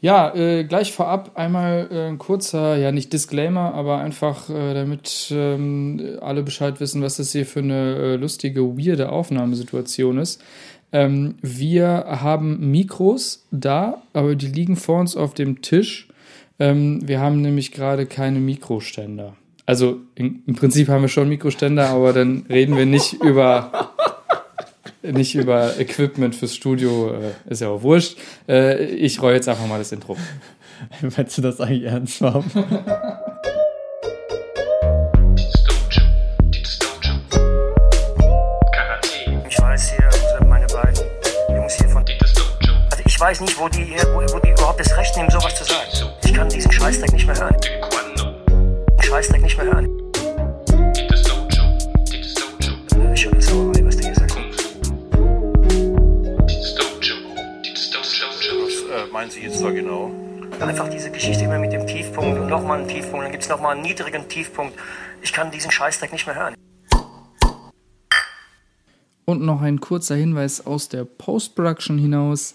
Ja, äh, gleich vorab einmal äh, ein kurzer, ja nicht Disclaimer, aber einfach, äh, damit ähm, alle Bescheid wissen, was das hier für eine äh, lustige, weirde Aufnahmesituation ist. Ähm, wir haben Mikros da, aber die liegen vor uns auf dem Tisch. Ähm, wir haben nämlich gerade keine Mikroständer. Also in, im Prinzip haben wir schon Mikroständer, aber dann reden wir nicht über nicht über Equipment fürs Studio, äh, ist ja auch wurscht. Äh, ich roll jetzt einfach mal das Intro. Willst du das eigentlich ernst haben? Ich weiß hier, also meine beiden Jungs hier von. Also ich weiß nicht, wo die, wo, wo die überhaupt das Recht nehmen, sowas zu sagen. Ich kann diesen Scheißdreck nicht mehr hören. Scheißdreck nicht mehr hören. Einfach diese Geschichte immer mit dem Tiefpunkt und nochmal einen Tiefpunkt, dann gibt es nochmal einen niedrigen Tiefpunkt. Ich kann diesen Scheißdreck nicht mehr hören. Und noch ein kurzer Hinweis aus der Post-Production hinaus.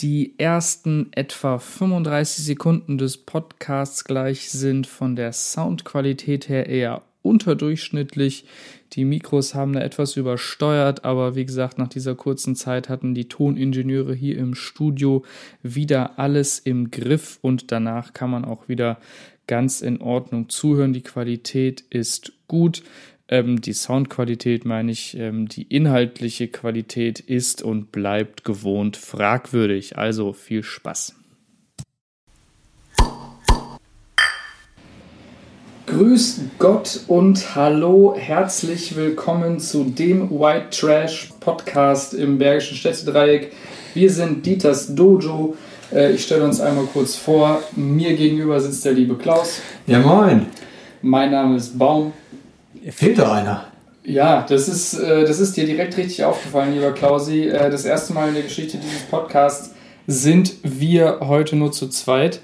Die ersten etwa 35 Sekunden des Podcasts gleich sind von der Soundqualität her eher unterdurchschnittlich. Die Mikros haben da etwas übersteuert, aber wie gesagt, nach dieser kurzen Zeit hatten die Toningenieure hier im Studio wieder alles im Griff und danach kann man auch wieder ganz in Ordnung zuhören. Die Qualität ist gut. Ähm, die Soundqualität meine ich, ähm, die inhaltliche Qualität ist und bleibt gewohnt fragwürdig. Also viel Spaß. Grüß Gott und hallo, herzlich willkommen zu dem White Trash Podcast im Bergischen Städtedreieck. Wir sind Dieters Dojo. Äh, Ich stelle uns einmal kurz vor. Mir gegenüber sitzt der liebe Klaus. Ja, moin. Mein Name ist Baum. Fehlt doch einer. Ja, das ist, äh, das ist dir direkt richtig aufgefallen, lieber Klausi. Äh, das erste Mal in der Geschichte dieses Podcasts sind wir heute nur zu zweit.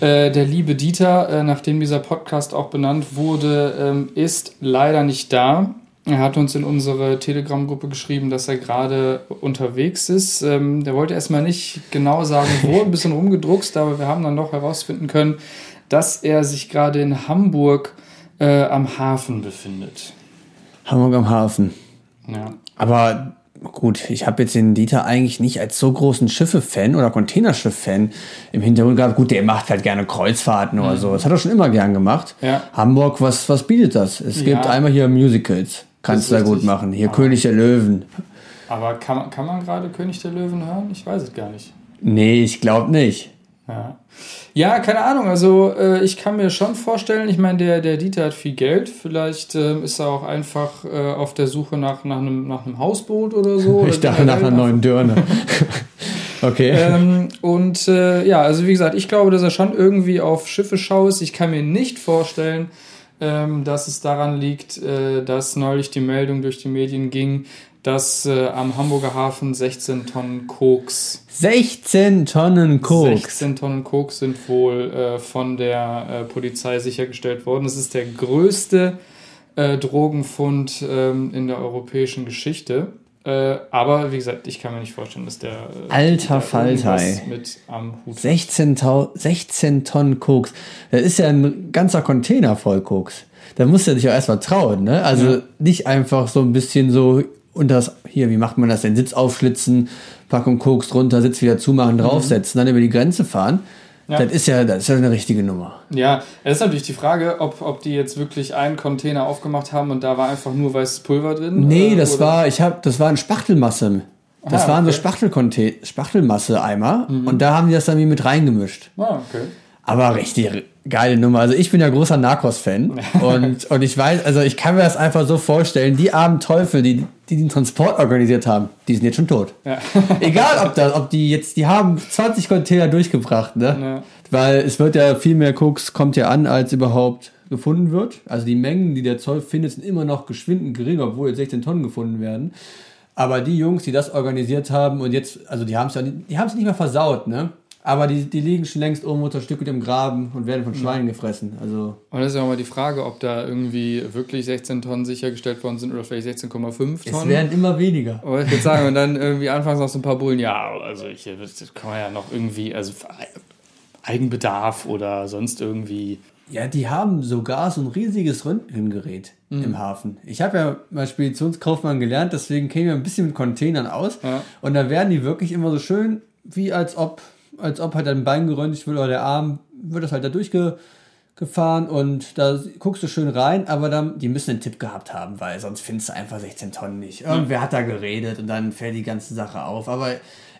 Äh, der liebe Dieter, äh, nachdem dieser Podcast auch benannt wurde, ähm, ist leider nicht da. Er hat uns in unsere Telegram-Gruppe geschrieben, dass er gerade unterwegs ist. Ähm, der wollte erstmal nicht genau sagen, wo, ein bisschen rumgedruckst, aber wir haben dann noch herausfinden können, dass er sich gerade in Hamburg äh, am Hafen befindet. Hamburg am Hafen. Ja. Aber gut, ich habe jetzt den Dieter eigentlich nicht als so großen Schiffe-Fan oder Containerschiff-Fan im Hintergrund gehabt. Gut, der macht halt gerne Kreuzfahrten oder so. Das hat er schon immer gern gemacht. Ja. Hamburg, was, was bietet das? Es gibt Ja. einmal hier Musicals. Kannst du da gut machen. Hier Ah. König der Löwen. Aber kann kann man gerade König der Löwen hören? Ich weiß es gar nicht. Nee, ich glaube nicht. Ja, ja keine Ahnung. Also äh, ich kann mir schon vorstellen, ich meine, der, der Dieter hat viel Geld. Vielleicht ähm, ist er auch einfach äh, auf der Suche nach, nach, einem, nach einem Hausboot oder so. Ich oder dachte nach einer neuen Dörne. okay. ähm, und äh, ja, also wie gesagt, ich glaube, dass er schon irgendwie auf Schiffe schaust. Ich kann mir nicht vorstellen, ähm, dass es daran liegt, äh, dass neulich die Meldung durch die Medien ging, dass äh, am Hamburger Hafen 16 Tonnen Koks 16 Tonnen Koks. 16 Tonnen Koks sind wohl äh, von der äh, Polizei sichergestellt worden. Das ist der größte äh, Drogenfund ähm, in der europäischen Geschichte. Äh, aber wie gesagt, ich kann mir nicht vorstellen, dass der äh, Alter ey. mit am Hut hat. 16, Tau 16 Tonnen Koks. Das ist ja ein ganzer Container voll Koks. Da muss er sich auch erstmal trauen, ne? Also Ja. nicht einfach so ein bisschen so unter das, hier, wie macht man das denn? Sitz aufschlitzen, Packung Koks drunter, Sitz wieder zumachen, draufsetzen, dann über die Grenze fahren. Ja. Das ist ja, das ist ja eine richtige Nummer. Ja, es ist natürlich die Frage, ob, ob die jetzt wirklich einen Container aufgemacht haben und da war einfach nur weißes Pulver drin. Nee, äh, das oder- war, ich habe, das war ein Spachtelmasse. Das Ah, waren so okay. Spachtelconte- Spachtelmasse-Eimer und da haben die das dann wie mit reingemischt. Ah, okay. Aber richtig geile Nummer. Also ich bin ja großer Narcos-Fan und, und ich weiß, also ich kann mir das einfach so vorstellen, die armen Teufel, die, die den Transport organisiert haben, die sind jetzt schon tot. Ja. Egal, ob, das, ob die jetzt, die haben 20 Container durchgebracht, ne? Ja. Weil es wird ja viel mehr Koks kommt ja an, als überhaupt gefunden wird. Also die Mengen, die der Zoll findet, sind immer noch geschwindend gering, obwohl jetzt 16 Tonnen gefunden werden. Aber die Jungs, die das organisiert haben und jetzt, also die haben es ja, nicht- die haben es nicht mehr versaut, ne? Aber die, die liegen schon längst oben unter Stück im Graben und werden von Schweinen gefressen. Also Und das ist ja auch mal die Frage, ob da irgendwie wirklich 16 Tonnen sichergestellt worden sind oder vielleicht 16,5 es Tonnen. werden immer weniger. Aber ich würde sagen, und dann irgendwie anfangs noch so ein paar Bullen, ja, also ich, das kann man ja noch irgendwie, also Eigenbedarf oder sonst irgendwie. Ja, die haben sogar so ein riesiges Röntgengerät Mhm. im Hafen. Ich habe ja mal Speditionskaufmann gelernt, deswegen kenne ich ein bisschen mit Containern aus. Ja. Und da werden die wirklich immer so schön, wie als ob, als ob halt ein Bein geröntgt wird oder der Arm, wird das halt da durchgefahren und da guckst du schön rein, aber dann, die müssen einen Tipp gehabt haben, weil sonst findest du einfach 16 Tonnen nicht. Irgendwer hat da geredet und dann fällt die ganze Sache auf. Aber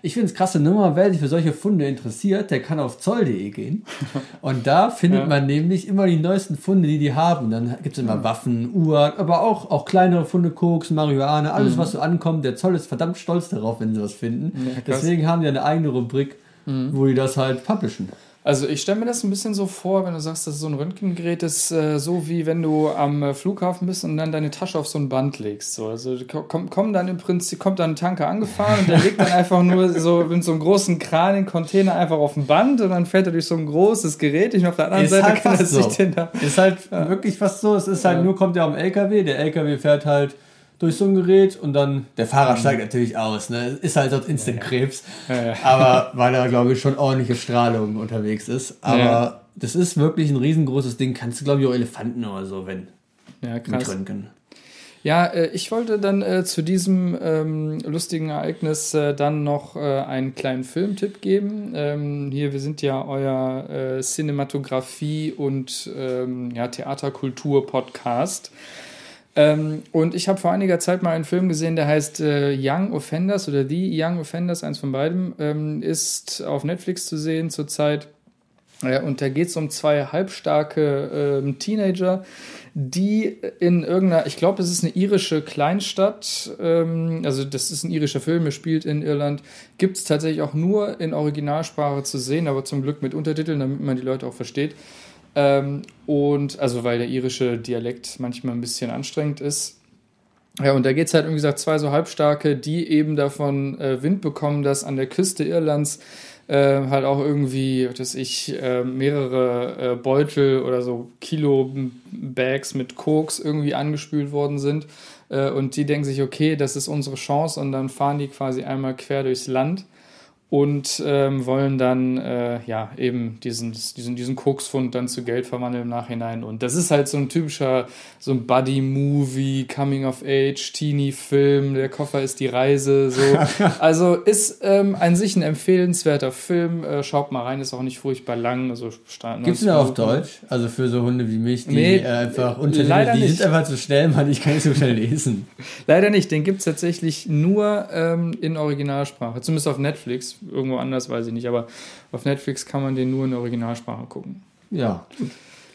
ich finde es krasse Nummer, wer sich für solche Funde interessiert, der kann auf zoll.de gehen. Und da findet Ja. man nämlich immer die neuesten Funde, die die haben. Dann gibt es immer Waffen, Uhren, aber auch, auch kleinere Funde, Koks, Marihuana, alles, was so ankommt. Der Zoll ist verdammt stolz darauf, wenn sie was finden. Ja. Deswegen haben die eine eigene Rubrik, wo die das halt publishen. Also ich stelle mir das ein bisschen so vor, wenn du sagst, das ist so ein Röntgengerät ist, äh, so wie wenn du am äh, Flughafen bist und dann deine Tasche auf so ein Band legst. So. Also kommt komm dann im Prinzip, kommt dann ein Tanker angefahren und der legt dann einfach nur so mit so einem großen Kran den Container einfach auf ein Band und dann fährt er durch so ein großes Gerät und auf der anderen Ist Seite halt kann er sich so. den da. Ist halt wirklich fast so. Es ist halt nur, kommt ja am LKW, der LKW fährt halt durch so ein Gerät und dann der Fahrer steigt natürlich aus. Ne? Ist halt sonst Instant-Krebs. Mhm. Ja, ja. Aber weil da, glaube ich, schon ordentliche Strahlung unterwegs ist. Aber Ja. das ist wirklich ein riesengroßes Ding. Kannst du, glaube ich, auch Elefanten oder so, wenn Ja, krass. Ja, äh, ich wollte dann äh, zu diesem ähm, lustigen Ereignis äh, dann noch äh, einen kleinen Filmtipp geben. Ähm, hier, wir sind ja euer äh, Cinematografie- und ähm, ja, Theaterkultur-Podcast. Ähm, und ich habe vor einiger Zeit mal einen Film gesehen, der heißt äh, Young Offenders oder The Young Offenders, eins von beiden, ähm, ist auf Netflix zu sehen zurzeit. Ja, und da geht es um zwei halbstarke ähm, Teenager, die in irgendeiner, ich glaube, es ist eine irische Kleinstadt, ähm, also das ist ein irischer Film, er spielt in Irland, gibt es tatsächlich auch nur in Originalsprache zu sehen, aber zum Glück mit Untertiteln, damit man die Leute auch versteht. Ähm, und also weil der irische Dialekt manchmal ein bisschen anstrengend ist. Ja, und da geht es halt, wie gesagt, zwei so Halbstarke, die eben davon äh, Wind bekommen, dass an der Küste Irlands äh, halt auch irgendwie, dass ich äh, mehrere äh, Beutel oder so Kilo Bags mit Koks irgendwie angespült worden sind. Äh, und die denken sich, okay, das ist unsere Chance. Und dann fahren die quasi einmal quer durchs Land und ähm, wollen dann äh, ja eben diesen, diesen, diesen Koksfund dann zu Geld verwandeln im Nachhinein. Und das ist halt so ein typischer, so ein Buddy-Movie, Coming-of-Age, Teenie-Film, der Koffer ist die Reise. So. Also ist ähm, an sich ein empfehlenswerter Film. Äh, schaut mal rein, ist auch nicht furchtbar lang. Also Gibt es den auf Deutsch? Also für so Hunde wie mich, die Nee, äh, einfach Untertitel, leider die nicht. sind einfach zu schnell, man, ich kann nicht so schnell lesen. Leider nicht, den gibt es tatsächlich nur ähm, in Originalsprache. Zumindest auf Netflix. Irgendwo anders weiß ich nicht, aber auf Netflix kann man den nur in Originalsprache gucken. Ja,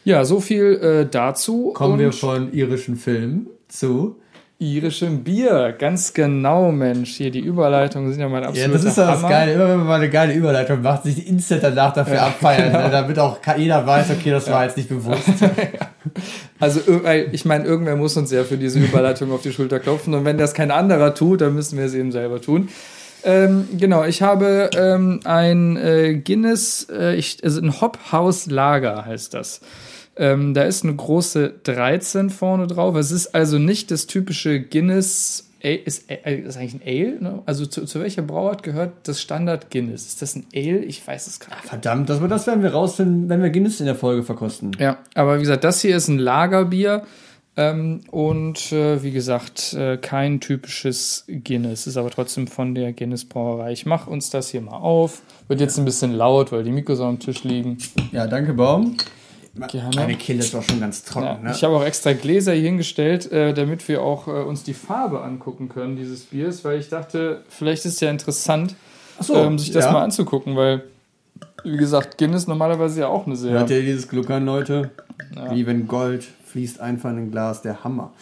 Ja, so viel äh, dazu. kommen Und wir von irischen Filmen zu irischem Bier. Ganz genau, Mensch. Hier die Überleitungen sind ja mein Ja, absoluter das ist doch das. Geile. Immer wenn man mal eine geile Überleitung macht, sich instant danach dafür abfeiern, genau. ne, damit auch jeder weiß, okay, das war jetzt nicht bewusst. Also ich meine, irgendwer muss uns ja für diese Überleitung auf die Schulter klopfen. Und wenn das kein anderer tut, dann müssen wir es eben selber tun. Ähm, genau, ich habe ähm, ein äh, Guinness, äh, ich, also ein Hophaus Lager heißt das. Ähm, da ist eine große 13 vorne drauf. Es ist also nicht das typische Guinness. Ale- Ist, äh, ist eigentlich ein Ale? Ne? Also zu, zu welcher Brauart gehört das Standard Guinness? Ist das ein Ale? Ich weiß es gar nicht. Verdammt, das, das werden wir rausfinden, wenn wir Guinness in der Folge verkosten. Ja, aber wie gesagt, das hier ist ein Lagerbier ähm, und äh, wie gesagt, äh, kein typisches Guinness, ist aber trotzdem von der Guinness Brauerei. Ich mache uns das hier mal auf. Wird jetzt ein bisschen laut, weil die Mikros auf dem Tisch liegen. Ja, danke, Baum. Gerne. Meine Kehle ist doch schon ganz trocken. Ja, ne? Ich habe auch extra Gläser hier hingestellt, äh, damit wir auch äh, uns die Farbe angucken können dieses Biers, weil ich dachte, vielleicht ist es ja interessant, so, ähm, sich das ja. mal anzugucken, weil, wie gesagt, Guinness normalerweise ja auch eine sehr. Hört ihr dieses Gluckern, Leute? Wie wenn Gold fließt einfach in ein Glas, der Hammer.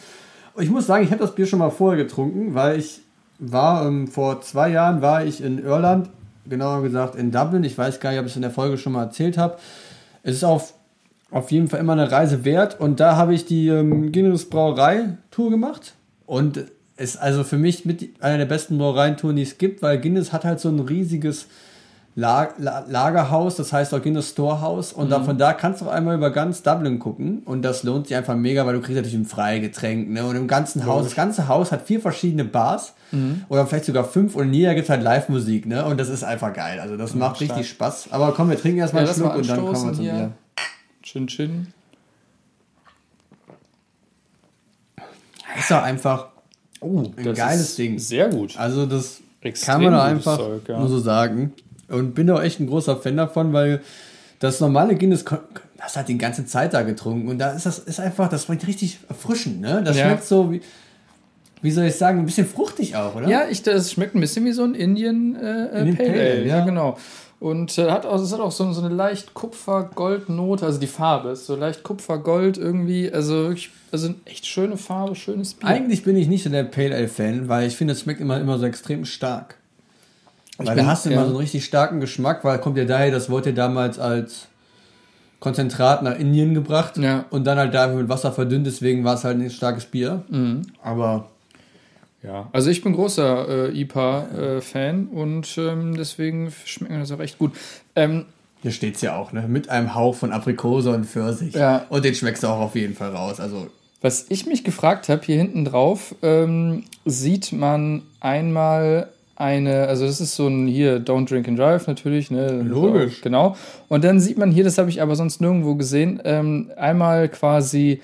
Ich muss sagen, ich habe das Bier schon mal vorher getrunken, weil ich war, ähm, vor zwei Jahren war ich in Irland, genauer gesagt in Dublin. Ich weiß gar nicht, ob ich es in der Folge schon mal erzählt habe. Es ist auf, auf jeden Fall immer eine Reise wert und da habe ich die ähm, Guinness Brauerei Tour gemacht und ist also für mich mit einer der besten Brauereien-Touren, die es gibt, weil Guinness hat halt so ein riesiges Lagerhaus, das heißt Original Storehouse. Und dann von da kannst du auch einmal über ganz Dublin gucken. Und das lohnt sich einfach mega, weil du kriegst natürlich ein Freigetränk. Ne? Und im ganzen Haus, das ganze Haus hat vier verschiedene Bars. Oder vielleicht sogar fünf. Und in jeder gibt es halt Live-Musik. Ne? Und das ist einfach geil. Also das macht stark. richtig Spaß. Aber komm, wir trinken erstmal Ja, einen Schluck und dann kommen wir zum hier. Bier. Chin Chin. Ist doch einfach oh, ein Das geiles ist Ding. Sehr gut. Also das Extrem kann man doch einfach Zeug, ja. nur so sagen. Und bin auch echt ein großer Fan davon, weil das normale Guinness hast halt die ganze Zeit da getrunken und da ist das ist einfach, das schmeckt richtig erfrischend, ne? Das Ja. schmeckt so wie, wie soll ich sagen, ein bisschen fruchtig auch, oder? Ja, ich, das schmeckt ein bisschen wie so ein Indian äh, äh, Indian Pale Ale. Ja, ja. genau. Und äh, hat auch, es hat auch so, so eine leicht Kupfer-Gold-Note, also die Farbe ist so leicht Kupfer-Gold irgendwie. Also wirklich, also eine echt schöne Farbe, schönes Bier. Eigentlich bin ich nicht so der Pale Ale Fan, weil ich finde, es schmeckt immer, immer so extrem stark. Weil bin- da hast du ja. immer so einen richtig starken Geschmack, weil kommt ja daher, das wurde ja damals als Konzentrat nach Indien gebracht Ja. Mhm. und dann halt da mit Wasser verdünnt, deswegen war es halt ein starkes Bier. Aber Ja, also ich bin großer äh, IPA-Fan und ähm, deswegen schmeckt mir das auch echt gut. Ähm, Hier steht es ja auch, ne? Mit einem Hauch von Aprikose und Pfirsich. Ja. Und den schmeckst du auch auf jeden Fall raus. Also, was ich mich gefragt habe, hier hinten drauf ähm, sieht man einmal eine, also das ist so ein hier Don't Drink and Drive natürlich, ne? Logisch. Genau. Und dann sieht man hier, das habe ich aber sonst nirgendwo gesehen, ähm, einmal quasi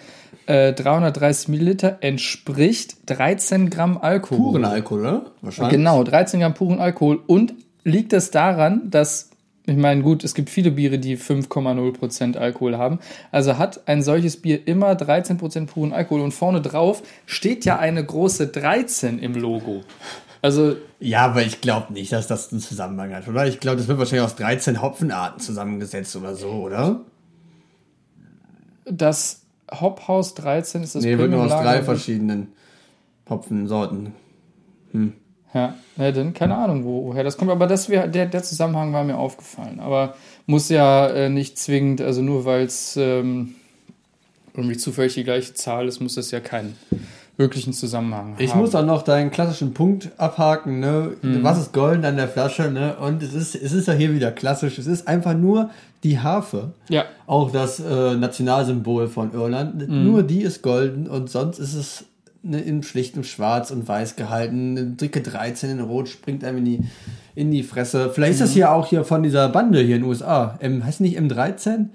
äh, 330 Milliliter entspricht 13 Gramm Alkohol. puren Alkohol, oder? Wahrscheinlich. Genau, 13 Gramm puren Alkohol. Und liegt es daran, dass, ich meine, gut, es gibt viele Biere, die 5,0% Alkohol haben. Also hat ein solches Bier immer 13% puren Alkohol. Und vorne drauf steht ja eine große 13 im Logo. Also, Ja, aber ich glaube nicht, dass das einen Zusammenhang hat, oder? Ich glaube, das wird wahrscheinlich aus 13 Hopfenarten zusammengesetzt oder so, oder? das Hophaus 13 ist das nee, wird nur aus drei verschiedenen Hopfensorten. Ja, ja, dann keine Ahnung, wo, woher das kommt. Aber das wär, der, der Zusammenhang war mir aufgefallen. Aber muss ja äh, nicht zwingend, also nur weil es ähm, irgendwie zufällig die gleiche Zahl ist, muss das ja keinen wirklichen Zusammenhang Ich haben. muss auch noch deinen klassischen Punkt abhaken, ne? Was ist golden an der Flasche, ne? Und es ist, es ist ja hier wieder klassisch. Es ist einfach nur die Harfe. Ja, Auch das äh, Nationalsymbol von Irland. Nur die ist golden und sonst ist es ne, in schlichtem Schwarz und Weiß gehalten. Eine dicke 13 in Rot springt einem in die, in die Fresse. Vielleicht ist das hier auch hier von dieser Bande hier in den USA. M, heißt nicht M13?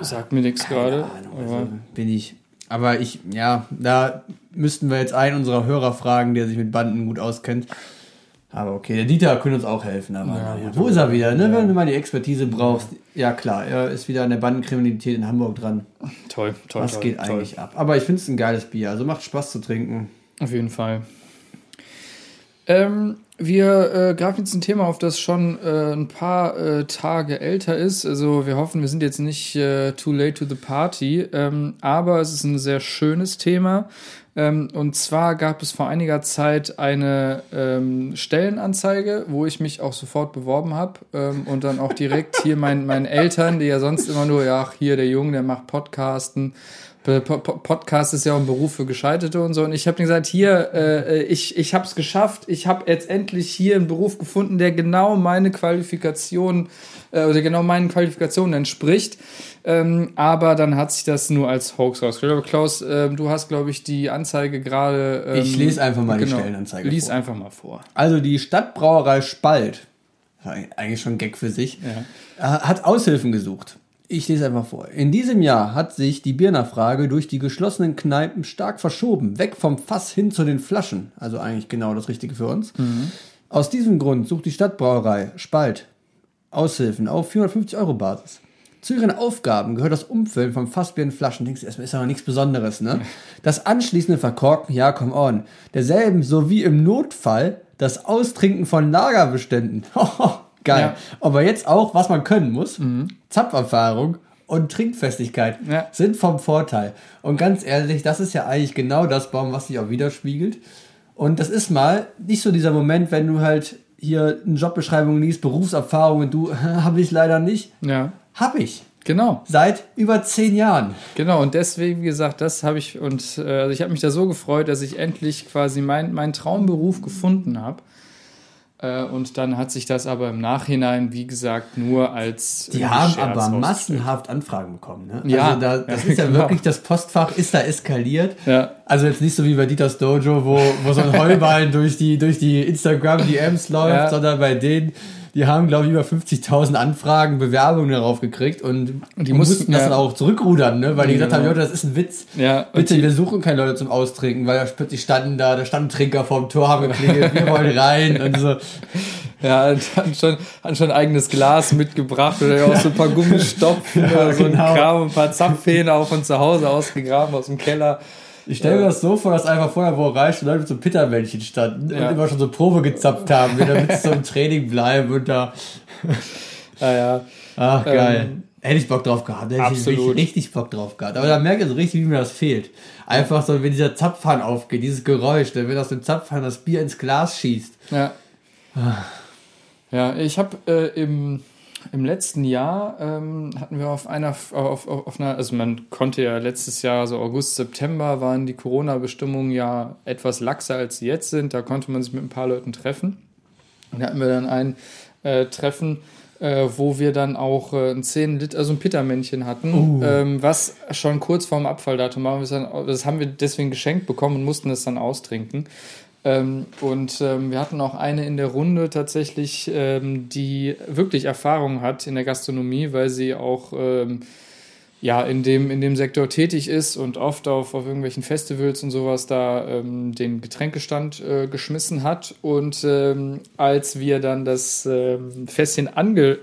sagt mir nichts gerade. Ahnung, also bin ich. Aber ich, ja, da müssten wir jetzt einen unserer Hörer fragen, der sich mit Banden gut auskennt. Aber okay, der Dieter könnte uns auch helfen. Aber naja, wo ist er wieder? Ne? Wenn du mal die Expertise brauchst. Ja klar, er ist wieder an der Bandenkriminalität in Hamburg dran. toll, toll. Was toll, geht toll. eigentlich ab? Aber ich finde es ein geiles Bier. Also macht Spaß zu trinken. Auf jeden Fall. Ähm, wir äh, greifen jetzt ein Thema auf, das schon äh, ein paar äh, Tage älter ist. Also wir hoffen, wir sind jetzt nicht äh, too late to the party, ähm, aber es ist ein sehr schönes Thema. Ähm, und zwar gab es vor einiger Zeit eine ähm, Stellenanzeige, wo ich mich auch sofort beworben habe ähm, und dann auch direkt hier meinen, meinen Eltern, die ja sonst immer nur, ja, ach, hier der Junge, der macht Podcasten. Po- Podcast ist ja auch ein Beruf für Gescheiterte und so. Und ich habe gesagt, hier, äh, ich, ich habe es geschafft. Ich habe jetzt endlich hier einen Beruf gefunden, der genau meine Qualifikation äh, oder genau meinen Qualifikationen entspricht. Ähm, aber dann hat sich das nur als Hoax rausgestellt. Aber Klaus, ähm, du hast, glaube ich, die Anzeige gerade. Ähm, Ich lese einfach mal die Stellenanzeige Lies vor. einfach mal vor. Also die Stadtbrauerei Spalt, eigentlich schon ein Gag für sich, äh, hat Aushilfen gesucht. Ich lese einfach vor. In diesem Jahr hat sich die Biernachfrage durch die geschlossenen Kneipen stark verschoben, weg vom Fass hin zu den Flaschen. Also eigentlich genau das Richtige für uns. Aus diesem Grund sucht die Stadtbrauerei Spalt Aushilfen auf 450 Euro Basis. Zu ihren Aufgaben gehört das Umfüllen von Fassbier in Flaschen. Denkst du, erstmal ist ja noch nichts Besonderes, ne? Das anschließende Verkorken, ja, come on. Derselben sowie im Notfall das Austrinken von Lagerbeständen. Geil. Ja. Aber jetzt auch, was man können muss. Zapferfahrung und Trinkfestigkeit Ja. sind vom Vorteil. Und ganz ehrlich, das ist ja eigentlich genau das Baum, was sich auch widerspiegelt. Und das ist mal nicht so dieser Moment, wenn du halt hier eine Jobbeschreibung liest, Berufserfahrung und du, habe ich leider nicht. Ja, Hab ich. genau. Seit über zehn Jahren. Genau, und deswegen, wie gesagt, das habe ich, und äh, also ich habe mich da so gefreut, dass ich endlich quasi mein, meinen Traumberuf gefunden habe. Äh, und dann hat sich das aber im Nachhinein, wie gesagt, nur als. Die haben aber massenhaft Anfragen bekommen. Ne? Ja, also da, das ja, ist ja genau. wirklich, das Postfach ist da eskaliert. Ja. Also jetzt nicht so wie bei Dieters Dojo, wo, wo so ein Heuballen durch die, durch die Instagram-DMs läuft, Ja. sondern bei denen, die haben, glaube ich, über 50.000 Anfragen, Bewerbungen darauf gekriegt und die mussten, mussten das ja. dann auch zurückrudern, ne? weil die gesagt haben. Leute, das ist ein Witz. Ja, und Bitte, wir suchen keine Leute zum Austrinken, weil plötzlich standen da, da standen Trinker vorm Tor, haben geklingelt, wir wollen rein und so. Ja, und hatten schon, hatten schon ein eigenes Glas mitgebracht oder auch so ein paar Gummistopfen Ja, oder so ein genau. Kram, ein paar Zapfhähne auch von zu Hause ausgegraben aus dem Keller. Ich stelle mir das so vor, dass einfach vorher wo reicht und Leute mit so Pittermännchen standen Ja. und immer schon so Probe gezapft haben, damit sie so im Training bleiben und da. Ja, ja. Ach, geil. Ähm, Hätte ich Bock drauf gehabt. Hätte absolut. ich richtig, richtig Bock drauf gehabt. Aber da merke ich so richtig, wie mir das fehlt. Einfach so, wenn dieser Zapfhahn aufgeht, dieses Geräusch, ne, wenn aus dem Zapfhahn das Bier ins Glas schießt. Ja. Ja, ich habe äh, im, im letzten Jahr ähm, hatten wir auf einer, auf, auf, auf einer, also man konnte ja letztes Jahr, so August, September, waren die Corona-Bestimmungen ja etwas laxer als sie jetzt sind. Da konnte man sich mit ein paar Leuten treffen. Und da hatten wir dann ein äh, Treffen, äh, wo wir dann auch äh, ein 10 Liter, also ein Pittermännchen hatten, ähm, was schon kurz vorm Abfalldatum war. Das haben wir deswegen geschenkt bekommen und mussten es dann austrinken. Ähm, und ähm, wir hatten auch eine in der Runde tatsächlich, ähm, die wirklich Erfahrung hat in der Gastronomie, weil sie auch ähm, ja, in dem, in dem Sektor tätig ist und oft auf, auf irgendwelchen Festivals und sowas da ähm, den Getränkestand äh, geschmissen hat. Und ähm, als wir dann das Fässchen ange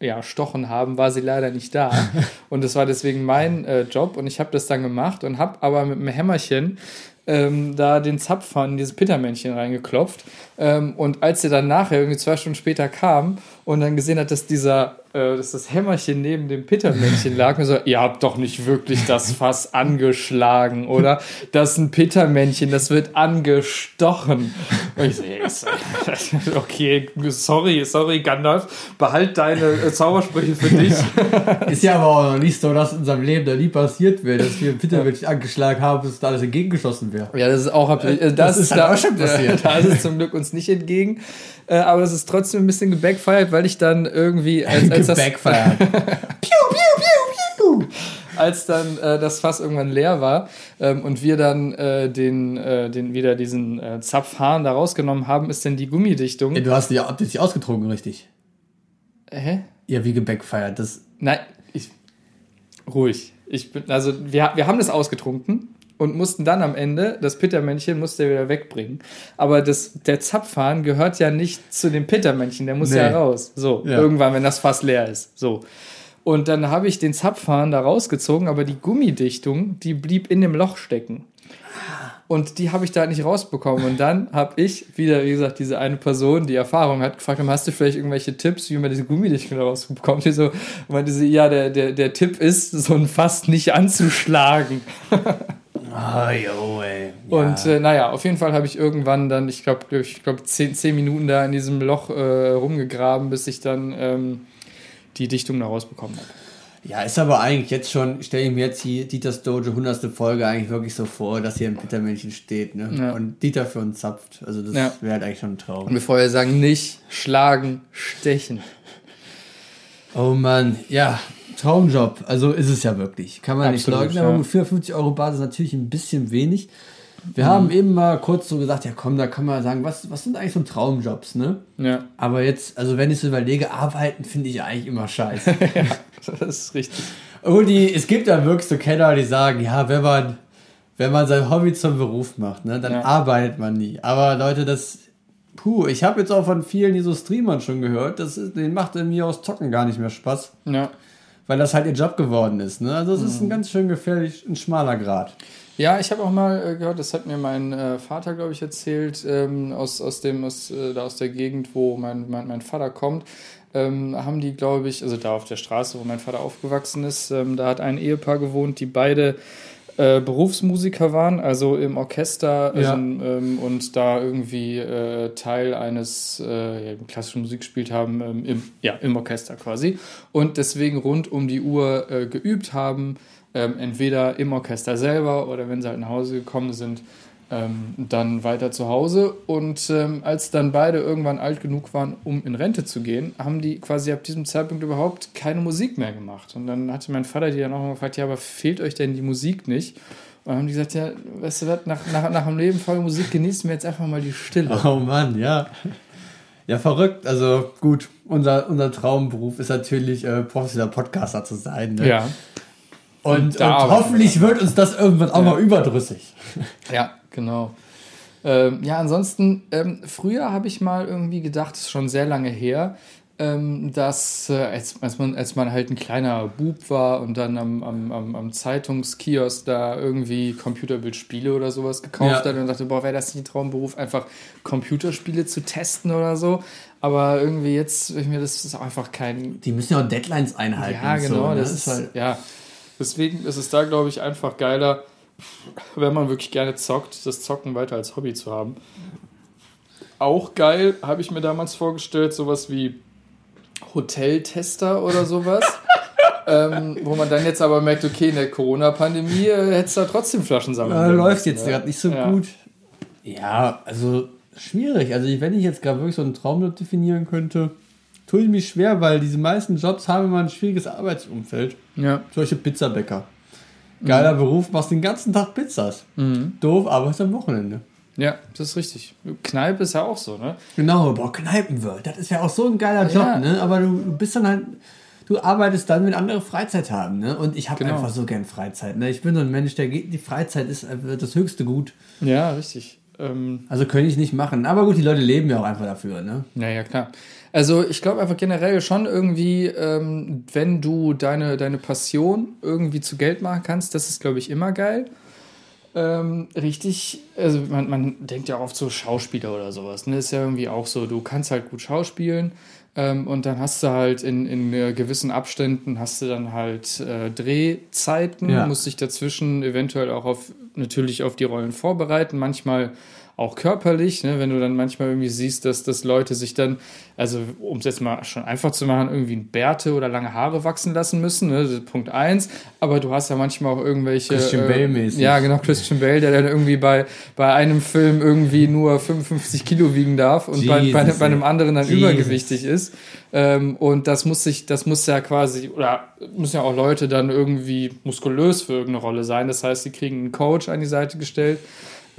ja, stochen haben, war sie leider nicht da. Und das war deswegen mein äh, Job und ich habe das dann gemacht und habe aber mit einem Hämmerchen ähm, da den Zapfhahn in dieses Pittermännchen reingeklopft. Ähm, und als sie dann nachher, irgendwie zwei Stunden später kam und dann gesehen hat, dass dieser, äh, dass das Hämmerchen neben dem Pittermännchen lag, und so, ihr habt doch nicht wirklich das Fass angeschlagen, oder? Das ist ein Pittermännchen, das wird angestochen. Und ich so, ist- okay, sorry, sorry, Gandalf, behalt deine äh, Zaubersprüche für dich. Ist ja aber auch noch nicht so, dass in unserem Leben da nie passiert wäre, dass wir ein Pittermännchen angeschlagen haben, bis da alles entgegengeschossen wäre. Ja, das ist auch, äh, das, Das ist da, auch schon passiert. Da ist es zum Glück uns nicht entgegen. Äh, aber es ist trotzdem ein bisschen gebackfired, weil ich dann irgendwie, als, als, das, Gebackfired. als dann äh, das Fass irgendwann leer war ähm, und wir dann äh, den, äh, den wieder diesen äh, Zapfhahn da rausgenommen haben, ist dann die Gummidichtung. Ja, du hast die, habt ihr nicht ausgetrunken, richtig? Hä? Ja, wie gebackfired. Das, Nein, ich. Ruhig. Ich bin, also, wir, wir haben das ausgetrunken und mussten dann am Ende, das Pittermännchen musste er wieder wegbringen. Aber das, der Zapfhahn gehört ja nicht zu dem Pittermännchen, der muss Nee. ja raus. So, Ja. irgendwann, wenn das Fass leer ist. So. Und dann habe ich den Zapfhahn da rausgezogen, aber die Gummidichtung, die blieb in dem Loch stecken. Und die habe ich da nicht rausbekommen. Und dann habe ich wieder, wie gesagt, diese eine Person, die Erfahrung hat, gefragt, hast du vielleicht irgendwelche Tipps, wie man diese Gummidichtung da rausbekommt? Die so, meinte sie, ja, der, der, der Tipp ist, so ein Fass nicht anzuschlagen. Ah, jo, ey. Und äh, naja, auf jeden Fall habe ich irgendwann dann, ich glaube, ich glaube, zehn, zehn Minuten da in diesem Loch äh, rumgegraben, bis ich dann ähm, die Dichtung da rausbekommen habe. Ja, ist aber eigentlich jetzt schon, stelle ich mir jetzt die Dieters Dojo 100. Folge eigentlich wirklich so vor, dass hier ein Pittermännchen steht, ne? Ja. Und Dieter für uns zapft. Also das Ja. wäre halt eigentlich schon ein Und Traum. wir vorher sagen, nicht schlagen, stechen. Oh Mann, ja, Traumjob. Also ist es ja wirklich. Kann man Absolut, nicht leugnen, aber ja. mit 450 Euro Basis natürlich ein bisschen wenig. Wir haben eben mal kurz so gesagt, ja komm, da kann man sagen, was, was sind eigentlich so Traumjobs, ne? Ja, Aber jetzt, also wenn ich so überlege, arbeiten finde ich eigentlich immer scheiße. das ist richtig. Und die, es gibt ja wirklich so Kenner, die sagen, ja, wenn man, wenn man sein Hobby zum Beruf macht, ne, dann Ja. arbeitet man nie. Aber Leute, das, puh, ich habe jetzt auch von vielen die so Streamern schon gehört, das ist, denen macht irgendwie aus Zocken gar nicht mehr Spaß, Ja. Weil das halt ihr Job geworden ist. Ne? Also es ist ein Mhm. ganz schön gefährlich, ein schmaler Grad. Ja, ich habe auch mal äh, gehört, das hat mir mein äh, Vater, glaube ich, erzählt, ähm, aus, aus, dem, aus, äh, da aus der Gegend, wo mein, mein, mein Vater kommt, ähm, haben die, glaube ich, also da auf der Straße, wo mein Vater aufgewachsen ist, ähm, da hat ein Ehepaar gewohnt, die beide äh, Berufsmusiker waren, also im Orchester Ja. ähm, und da irgendwie äh, Teil eines äh, klassischen Musik gespielt haben, ähm, im, ja, im Orchester quasi. Und deswegen rund um die Uhr äh, geübt haben, ähm, entweder im Orchester selber oder wenn sie halt nach Hause gekommen sind, ähm, dann weiter zu Hause. Und ähm, als dann beide irgendwann alt genug waren, um in Rente zu gehen, haben die quasi ab diesem Zeitpunkt überhaupt keine Musik mehr gemacht. Und dann hatte mein Vater die dann auch mal gefragt, ja, aber fehlt euch denn die Musik nicht? Und dann haben die gesagt, ja, weißt du was, nach, nach, nach einem Leben voller Musik genießen wir jetzt einfach mal die Stille. Oh Mann, ja. Ja, verrückt. Also gut, unser, unser Traumberuf ist natürlich, äh, professioneller Podcaster zu sein. Ne? Ja. Und, Und und, hoffentlich wird uns das irgendwann auch mal überdrüssig. Ja, genau. Ähm, ja, ansonsten, ähm, früher habe ich mal irgendwie gedacht, das ist schon sehr lange her, ähm, dass äh, als, als, man, als man halt ein kleiner Bub war und dann am, am, am, am Zeitungskiosk da irgendwie Computerbildspiele oder sowas gekauft Ja. hat und dachte, boah, wäre das nicht ein Traumberuf, einfach Computerspiele zu testen oder so. Aber irgendwie jetzt, ich mir, das ist einfach kein, Die müssen ja auch Deadlines einhalten. ja, genau. So, ne? das ist, halt, ja. Deswegen ist es da, glaube ich, einfach geiler, wenn man wirklich gerne zockt, das Zocken weiter als Hobby zu haben. Auch geil, habe ich mir damals vorgestellt, sowas wie Hoteltester oder sowas. ähm, wo man dann jetzt aber merkt, okay, in der Corona-Pandemie äh, hättest du da trotzdem Flaschen sammeln äh, können. läuft jetzt Ja. gerade nicht so Ja. gut. Ja, also schwierig. Also wenn ich jetzt gerade wirklich so einen Traumjob definieren könnte, tue ich mich schwer, weil diese meisten Jobs haben immer ein schwieriges Arbeitsumfeld. Ja. Beispiel Pizzabäcker. Geiler Beruf, machst den ganzen Tag Pizzas. Doof, arbeitest am Wochenende. ja, das ist richtig. Kneipe ist ja auch so, ne? Genau, boah, Kneipenwirt, das ist ja auch so ein geiler Job, Ja. ne? Aber du, du bist dann halt, du arbeitest dann, wenn andere Freizeit haben, ne? Und ich habe Genau. einfach so gern Freizeit, ne? Ich bin so ein Mensch, der geht, die Freizeit ist einfach das höchste Gut. Ja, richtig. Ähm, Also könnte ich nicht machen. Aber gut, die Leute leben ja auch einfach dafür, ne? Ja, ja, klar. Also ich glaube einfach generell schon irgendwie, ähm, wenn du deine, deine Passion irgendwie zu Geld machen kannst, das ist, glaube ich, immer geil. Ähm, richtig, also man, man denkt ja oft so Schauspieler oder sowas. Ne? Ist ja irgendwie auch so, du kannst halt gut schauspielen ähm, und dann hast du halt in, in äh, gewissen Abständen hast du dann halt äh, Drehzeiten, Ja. musst dich dazwischen eventuell auch auf natürlich auf die Rollen vorbereiten, manchmal auch körperlich, ne? wenn du dann manchmal irgendwie siehst, dass, dass Leute sich dann, also um es jetzt mal schon einfach zu machen, irgendwie ein Bärte oder lange Haare wachsen lassen müssen, ne? das ist Punkt eins. Aber du hast ja manchmal auch irgendwelche. Christian äh, Bale-mäßig. Ja, genau, Christian Bale, der dann irgendwie bei, bei einem Film irgendwie nur 55 Kilo wiegen darf und bei, bei, bei einem anderen dann Jesus. übergewichtig ist. Ähm, und das muss sich, das muss ja quasi, oder müssen ja auch Leute dann irgendwie muskulös für irgendeine Rolle sein. Das heißt, sie kriegen einen Coach an die Seite gestellt.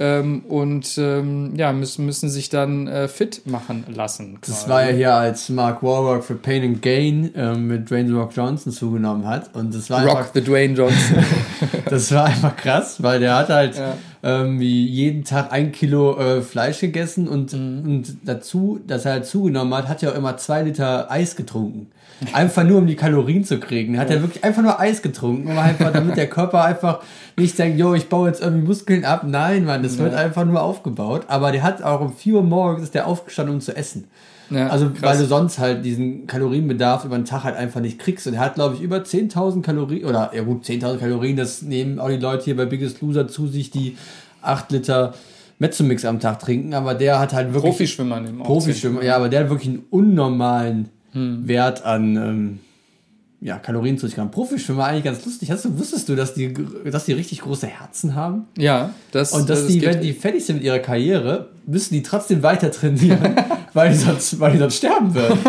Ähm, und ähm, ja, müssen, müssen sich dann äh, fit machen lassen. Das quasi. war ja hier, als Mark Wahlberg für Pain and Gain ähm, mit Dwayne Rock Johnson zugenommen hat. Und das war Rock einfach, the Dwayne Johnson. das war einfach krass, weil der hat halt Ja. ähm, wie jeden Tag ein Kilo äh, Fleisch gegessen und, Mhm. und dazu, dass er halt zugenommen hat, hat er auch immer zwei Liter Eis getrunken. Einfach nur, um die Kalorien zu kriegen. Hat er wirklich einfach nur Eis getrunken, um einfach, damit der Körper einfach nicht denkt, yo, ich baue jetzt irgendwie Muskeln ab. Nein, Mann, das wird einfach nur aufgebaut. Aber der hat auch um 4 Uhr morgens ist der aufgestanden, um zu essen. Ja, Also, krass. weil du sonst halt diesen Kalorienbedarf über den Tag halt einfach nicht kriegst. Und er hat, glaube ich, über 10.000 Kalorien, oder ja gut, 10.000 Kalorien, das nehmen auch die Leute hier bei Biggest Loser zu sich, die 8 Liter Mezzomix am Tag trinken. Aber der hat halt wirklich. Profischwimmer nehmen auch Profischwimmer, ja, aber der hat wirklich einen unnormalen Wert an ähm, ja, Kalorien zu sich haben. Profischwimmer eigentlich ganz lustig. Hast du, wusstest du, dass die, dass die richtig große Herzen haben? Ja, das Und dass das die, geht- wenn die fertig sind mit ihrer Karriere, müssen die trotzdem weiter trainieren, weil, die sonst, weil die sonst sterben würden.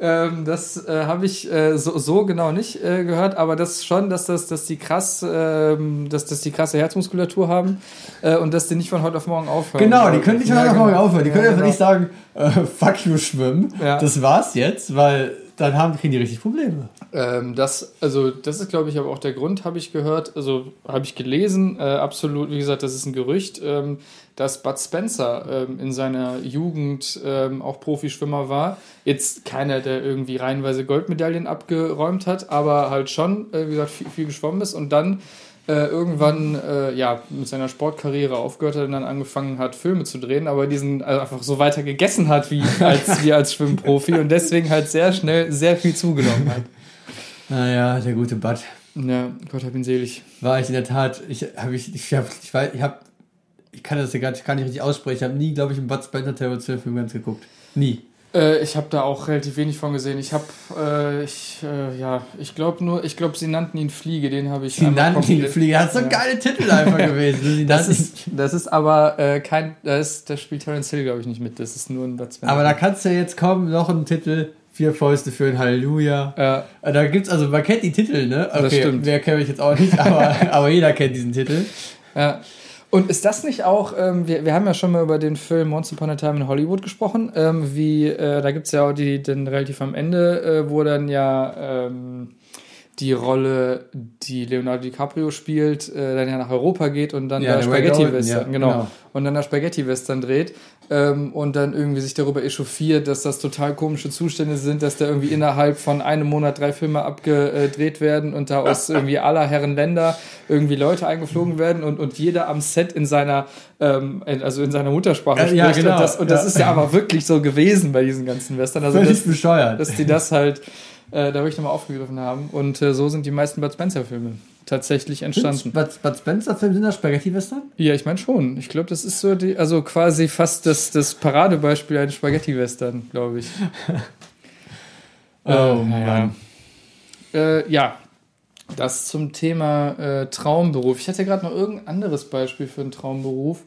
Ähm, das äh, habe ich äh, so, so genau nicht äh, gehört, aber das schon, dass das, dass die krass, ähm, dass, dass die krasse Herzmuskulatur haben äh, und dass die nicht von heute auf morgen aufhören. Genau, die können nicht ja, mal genau. morgen aufhören. Die können Ja, einfach genau. nicht sagen, äh, fuck you, schwimmen. Ja. Das war's jetzt, weil dann haben, die richtig Probleme. Ähm, das, also, das ist, glaube ich, aber auch der Grund, habe ich gehört, also habe ich gelesen, äh, absolut, wie gesagt, das ist ein Gerücht, ähm, dass Bud Spencer ähm, in seiner Jugend ähm, auch Profischwimmer war. Jetzt keiner, der irgendwie reihenweise Goldmedaillen abgeräumt hat, aber halt schon, äh, wie gesagt, viel, viel geschwommen ist und dann äh, irgendwann äh, ja, mit seiner Sportkarriere aufgehört hat und dann angefangen hat, Filme zu drehen, aber diesen also einfach so weiter gegessen hat wie als, wie als Schwimmprofi und deswegen halt sehr schnell sehr viel zugenommen hat. Naja, der gute Bud. Ja, Gott hab ihn selig. War ich in der Tat, ich habe ich, ich, hab, ich, weiß, ich, hab, ich kann das ja gar nicht, kann nicht richtig aussprechen. Ich habe nie, glaube ich, einen Bud Spencer Terrorfilm ganz geguckt. Nie. Äh, ich habe da auch relativ wenig von gesehen. Ich habe, äh, ich, äh, ja, ich glaube nur, ich glaube, sie nannten ihn Fliege, den habe ich. Sie nannten ihn Fliege. Das ist so ein Ja. geiler Titel einfach gewesen. Sie Das ist, das ist aber äh, kein, das, ist, das spielt Terence Hill, glaube ich, nicht mit. Das ist nur ein Spencer. aber da kannst du jetzt kommen, noch ein Titel. Vier Fäuste für ein Halleluja. Ja. Äh, Da gibt's, also man kennt die Titel, ne? Okay, Das stimmt. wer kenne ich jetzt auch nicht, aber, aber jeder kennt diesen Titel. Ja. Und ist das nicht auch, ähm, wir, wir haben ja schon mal über den Film Once Upon a Time in Hollywood gesprochen, ähm, wie, äh, da gibt es ja auch die, den relativ am Ende, äh, wo dann ja ähm, die Rolle, die Leonardo DiCaprio spielt, äh, dann ja nach Europa geht und dann Ja, da der Spaghetti-Western, ja, genau. genau. Und dann da Spaghetti-Western dreht ähm, und dann irgendwie sich darüber echauffiert, dass das total komische Zustände sind, dass da irgendwie innerhalb von einem Monat drei Filme abgedreht werden und da aus irgendwie aller Herren Länder irgendwie Leute eingeflogen werden und, und jeder am Set in seiner, ähm, also in seiner Muttersprache Ja, spricht. ja, genau, Und, das, und das ist ja aber wirklich so gewesen bei diesen ganzen Western. Also Völlig das, bescheuert. dass die das halt äh, da wirklich nochmal aufgegriffen haben. Und äh, so sind die meisten Bud Spencer-Filme tatsächlich entstanden. Bud, Bud Spencer-Film sind das Spaghetti-Western? Ja, ich meine schon. Ich glaube, das ist so die, also quasi fast das, das Paradebeispiel eines Spaghetti-Western, glaube ich. Oh, Äh, Mann. Ja. Äh, ja, das zum Thema äh, Traumberuf. Ich hatte gerade noch irgendein anderes Beispiel für einen Traumberuf.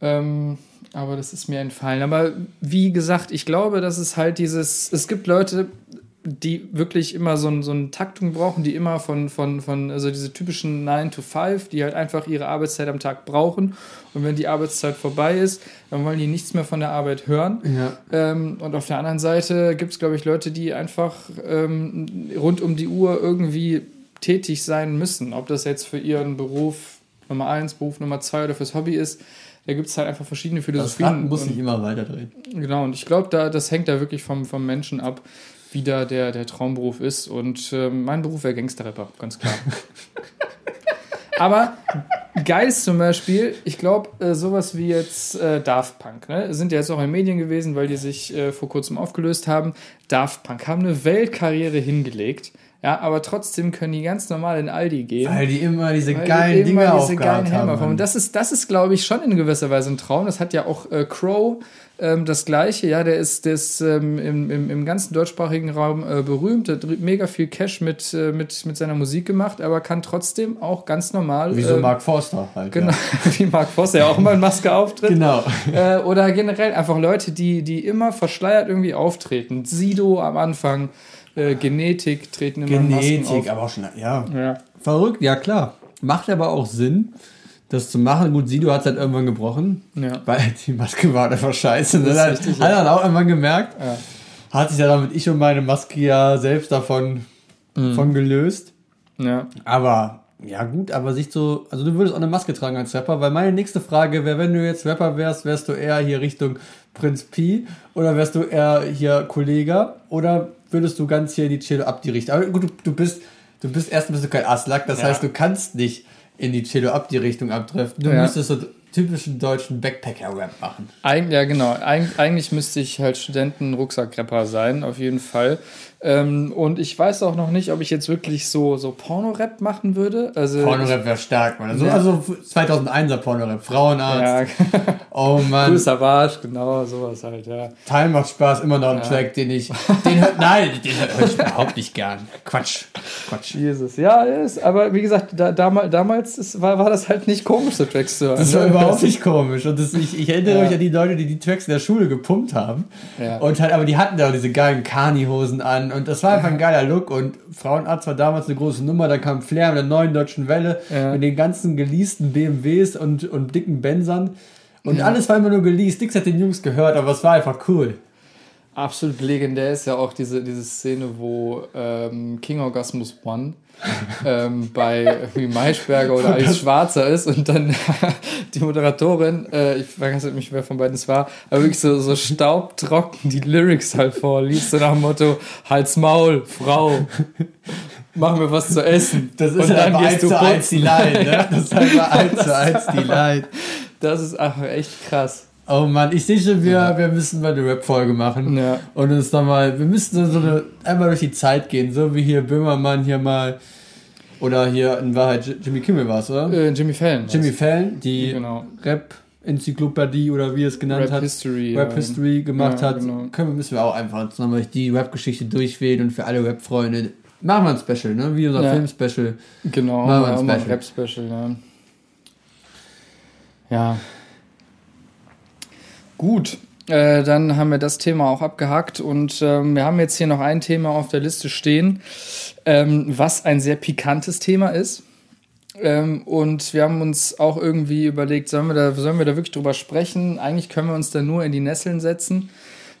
Ähm, aber das ist mir entfallen. Aber wie gesagt, ich glaube, dass es halt dieses, es gibt Leute, die wirklich immer so, ein, so eine Taktung brauchen, die immer von, von, von, also diese typischen 9 to 5, die halt einfach ihre Arbeitszeit am Tag brauchen. Und wenn die Arbeitszeit vorbei ist, dann wollen die nichts mehr von der Arbeit hören. Ja. Ähm, und auf der anderen Seite gibt es, glaube ich, Leute, die einfach ähm, rund um die Uhr irgendwie tätig sein müssen. Ob das jetzt für ihren Beruf Nummer eins, Beruf Nummer zwei oder fürs Hobby ist. Da gibt es halt einfach verschiedene Das Philosophien. Rad muss sich immer weiterdrehen. Genau, und ich glaube, da, das hängt da wirklich vom, vom Menschen ab, wie da der, der Traumberuf ist. Und ähm, mein Beruf wäre Gangsterrapper, ganz klar. Aber geil ist zum Beispiel, ich glaube, äh, sowas wie jetzt äh, Daft Punk, ne? sind ja jetzt auch in den Medien gewesen, weil die sich äh, vor kurzem aufgelöst haben. Daft Punk haben eine Weltkarriere hingelegt, ja, aber trotzdem können die ganz normal in Aldi gehen. Weil die immer diese geilen die immer Dinge diese geilen haben. Und das ist, das ist, glaube ich, schon in gewisser Weise ein Traum. Das hat ja auch äh, Crow ähm, das Gleiche. Ja, der ist, der ist ähm, im, im, im ganzen deutschsprachigen Raum äh, berühmt. Der hat mega viel Cash mit, äh, mit, mit seiner Musik gemacht, aber kann trotzdem auch ganz normal. Wie so ähm, Mark Forster halt. Genau, Ja. wie Mark Voss, der auch immer in Maske auftritt. Genau. Äh, oder generell einfach Leute, die, die immer verschleiert irgendwie auftreten. Sido am Anfang, äh, Genetik treten immer in Masken Genetik, auf. aber auch schon, ja. Ja. Verrückt, ja klar. Macht aber auch Sinn, das zu machen. Gut, Sido hat es halt irgendwann gebrochen, Ja. weil die Maske war einfach scheiße. Ne? Das Hat, richtig, hat ja. er auch irgendwann gemerkt. Ja. Hat sich ja damit ich und meine Maske ja selbst davon Mhm. von gelöst. ja. Aber, ja gut, aber sich so, also du würdest auch eine Maske tragen als Rapper, weil meine nächste Frage wäre, wenn du jetzt Rapper wärst, wärst du eher hier Richtung Prinz Pi oder wärst du eher hier Kollege oder würdest du ganz hier die Cello ab die Richtung? Aber gut, du, du bist, du bist erstens bist du kein Aslak, das Ja. heißt, du kannst nicht in die Cello ab die Richtung abtreffen. Du Ja. müsstest so typischen deutschen Backpacker-Rap machen. Eig ja, genau. Eig eigentlich müsste ich halt Studenten-Rucksackrapper sein, auf jeden Fall. Ähm, und ich weiß auch noch nicht, ob ich jetzt wirklich so, so Porno-Rap machen würde. Also, Pornorap wäre stark, man. Also, Ja. also 2001er Pornorap, Frauenarzt. Ja, Oh Mann. Cool Savage, genau, sowas halt, ja. Teil macht Spaß, immer noch ein Track, den ich, den hört, nein, den höre ich überhaupt nicht gern. Quatsch, Quatsch. Jesus. Ja, ist, aber wie gesagt, da, damals, damals ist, war, war das halt nicht komisch, so Tracks zu hören. Das war ne? überhaupt nicht komisch. Und das, ich, ich erinnere Ja. mich an die Leute, die die Tracks in der Schule gepumpt haben. Ja. Und halt, aber die hatten ja auch diese geilen Kani-Hosen an. Und das war einfach ein geiler Look. Und Frauenarzt war damals eine große Nummer. Da kam Flair mit der neuen deutschen Welle. Ja. Mit den ganzen geleasten BMWs und, und dicken Benzern. Und alles war immer nur geleast. Nichts hat den Jungs gehört, aber es war einfach cool. Absolut legendär ist ja auch diese, diese Szene, wo ähm, King Orgasmus One ähm, bei irgendwie Maischberger oder Alice Schwarzer ist und dann die Moderatorin, äh, ich weiß nicht, wer von beiden es war, aber wirklich so, so staubtrocken die Lyrics halt vorliest, so nach dem Motto, Hals Maul, Frau, mach mir was zu essen. Das ist und halt einfach eins zu eins die Line, ne? Das ist einfach eins zu eins die Line. Das ist einfach echt krass. Oh Mann, ich sehe schon, wir, wir müssen mal eine Rap-Folge machen. Ja. Und uns dann mal, wir müssen so eine, einmal durch die Zeit gehen, so wie hier Böhmermann hier mal, oder hier in Wahrheit Jimmy Kimmel war es, oder? Äh, Jimmy Fallon. Jimmy Fallon, die Genau. Rap, Enzyklopädie oder wie es genannt Rap hat, History, Rap ja. History gemacht Ja, hat, genau. können wir, müssen wir auch einfach nochmal die Rap-Geschichte durchwählen und für alle Rap-Freunde machen wir ein Special, ne? Wie unser Ja. Film-Special. Genau, Machen wir ein Special. Rap-Special, ja. Ja. Gut, äh, dann haben wir das Thema auch abgehakt und ähm, wir haben jetzt hier noch ein Thema auf der Liste stehen, ähm, was ein sehr pikantes Thema ist. Ähm, und wir haben uns auch irgendwie überlegt, sollen wir, da, sollen wir da wirklich drüber sprechen? Eigentlich können wir uns da nur in die Nesseln setzen.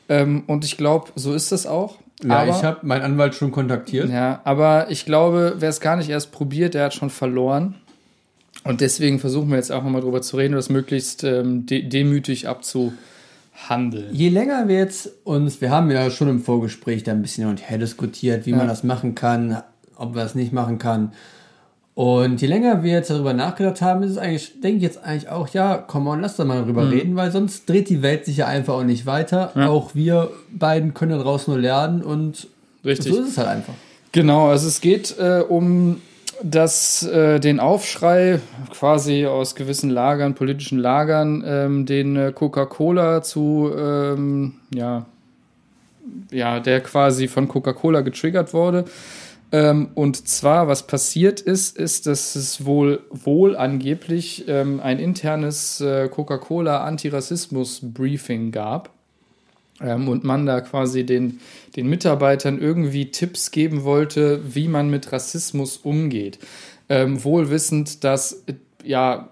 Ähm, und ich glaube, so ist das auch. Ja, Aber- ich habe meinen Anwalt schon kontaktiert. ja, aber ich glaube, wer es gar nicht erst probiert, der hat schon verloren. Und deswegen versuchen wir jetzt auch nochmal drüber zu reden das möglichst ähm, de demütig abzuhandeln. Je länger wir jetzt uns, wir haben ja schon im Vorgespräch da ein bisschen hin und her diskutiert, wie Ja. man das machen kann, ob man das nicht machen kann. Und je länger wir jetzt darüber nachgedacht haben, ist es eigentlich, denke ich jetzt eigentlich auch, ja, komm on, lass doch mal darüber reden, weil sonst dreht die Welt sich ja einfach auch nicht weiter. Mhm. Ja. Auch wir beiden können daraus nur lernen und Richtig. so ist es halt einfach. Genau, also es geht äh, um das, äh, den Aufschrei quasi aus gewissen Lagern, politischen Lagern, ähm, den äh, Coca-Cola zu, ähm, ja, ja, der quasi von Coca-Cola getriggert wurde. Ähm, und zwar, was passiert ist, ist, dass es wohl, wohl angeblich ähm, ein internes äh, Coca-Cola Antirassismus-Briefing gab ähm, und man da quasi den, den Mitarbeitern irgendwie Tipps geben wollte, wie man mit Rassismus umgeht. Ähm, wohl wissend, dass äh, ja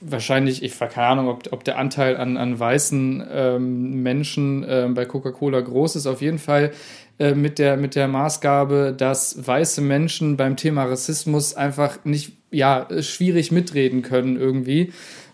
wahrscheinlich, ich habe keine Ahnung, ob, ob der Anteil an, an weißen ähm, Menschen ähm, bei Coca-Cola groß ist. Auf jeden Fall äh, mit, der, mit der Maßgabe, dass weiße Menschen beim Thema Rassismus einfach nicht, ja, schwierig mitreden können irgendwie.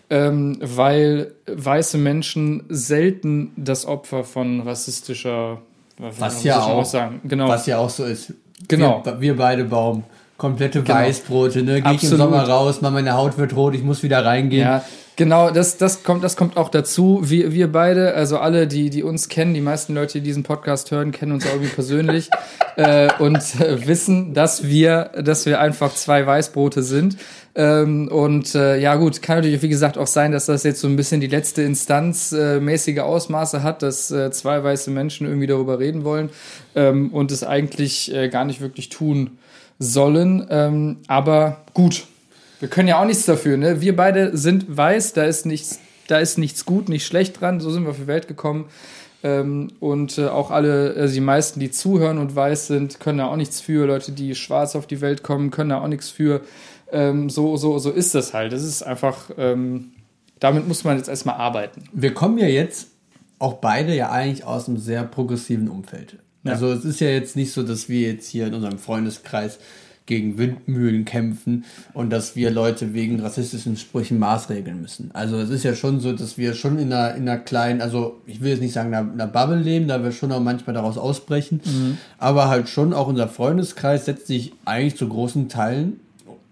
Ähm, weil weiße Menschen selten das Opfer von rassistischer Was ja auch- sagen? Genau. Was ja auch so ist. Genau. Wir, wir beide bauen komplette Genau. Weißbrote, ne? Gehe ich im. Sommer raus, meine Haut wird rot, ich muss wieder reingehen. Ja, genau, das, das, kommt, das kommt auch dazu. Wir, wir beide, also alle, die, die uns kennen, die meisten Leute, die diesen Podcast hören, kennen uns auch irgendwie persönlich äh, und äh, wissen, dass wir, dass wir einfach zwei Weißbrote sind. Ähm, und äh, ja gut, kann natürlich, wie gesagt, auch sein, dass das jetzt so ein bisschen die letzte Instanz äh, mäßige Ausmaße hat, dass äh, zwei weiße Menschen irgendwie darüber reden wollen ähm, und es eigentlich äh, gar nicht wirklich tun sollen. Ähm, aber gut, wir können ja auch nichts dafür, ne? Wir beide sind weiß, da ist nichts, da ist nichts gut, nicht schlecht dran, so sind wir auf die Welt gekommen. Ähm, und äh, auch alle, also die meisten, die zuhören und weiß sind, können da auch nichts für. Leute, die schwarz auf die Welt kommen, können da auch nichts für. Ähm, so, so, so ist das halt. Das ist einfach, ähm, damit muss man jetzt erstmal arbeiten. wir kommen ja jetzt auch beide ja eigentlich aus einem sehr progressiven Umfeld. Also es ist ja jetzt nicht so, dass wir jetzt hier in unserem Freundeskreis gegen Windmühlen kämpfen und dass wir Leute wegen rassistischen Sprüchen maßregeln müssen. Also es ist ja schon so, dass wir schon in einer, in einer kleinen, also ich will jetzt nicht sagen in einer, in einer Bubble leben, da wir schon auch manchmal daraus ausbrechen, aber halt schon auch unser Freundeskreis setzt sich eigentlich zu großen Teilen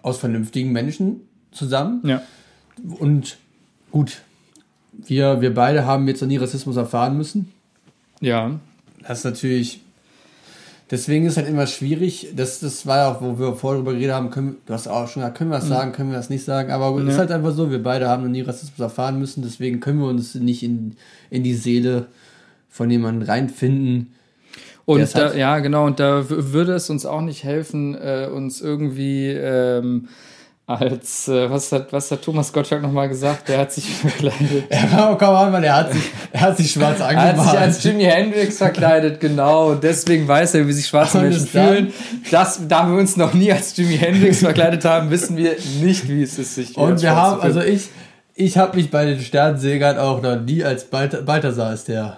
aus vernünftigen Menschen zusammen. Ja. Und gut, wir, wir beide haben jetzt noch nie Rassismus erfahren müssen. Ja. Das ist natürlich. Deswegen ist halt immer schwierig. Das, das war ja auch, wo wir vorher drüber geredet haben, können, du hast auch schon gesagt, können wir das sagen, können wir das nicht sagen. Aber es Ja. ist halt einfach so, wir beide haben noch nie Rassismus erfahren müssen, deswegen können wir uns nicht in, in die Seele von jemandem reinfinden. Und da, ja, genau, und da würde es uns auch nicht helfen, äh, uns irgendwie ähm, als, äh, was hat, was hat Thomas Gottschalk nochmal gesagt? Der hat sich verkleidet. Ja, komm an, Mann, er hat sich, er hat sich schwarz Er hat sich als angemalt. Jimi Hendrix verkleidet, genau. Und deswegen weiß er, wie sich schwarze Und Menschen fühlen. Das, da wir uns noch nie als Jimi Hendrix verkleidet haben, wissen wir nicht, wie es ist, sich Und wir haben, also ich, ich habe mich bei den Sternsägern auch noch nie als Balth Balthasar ist der.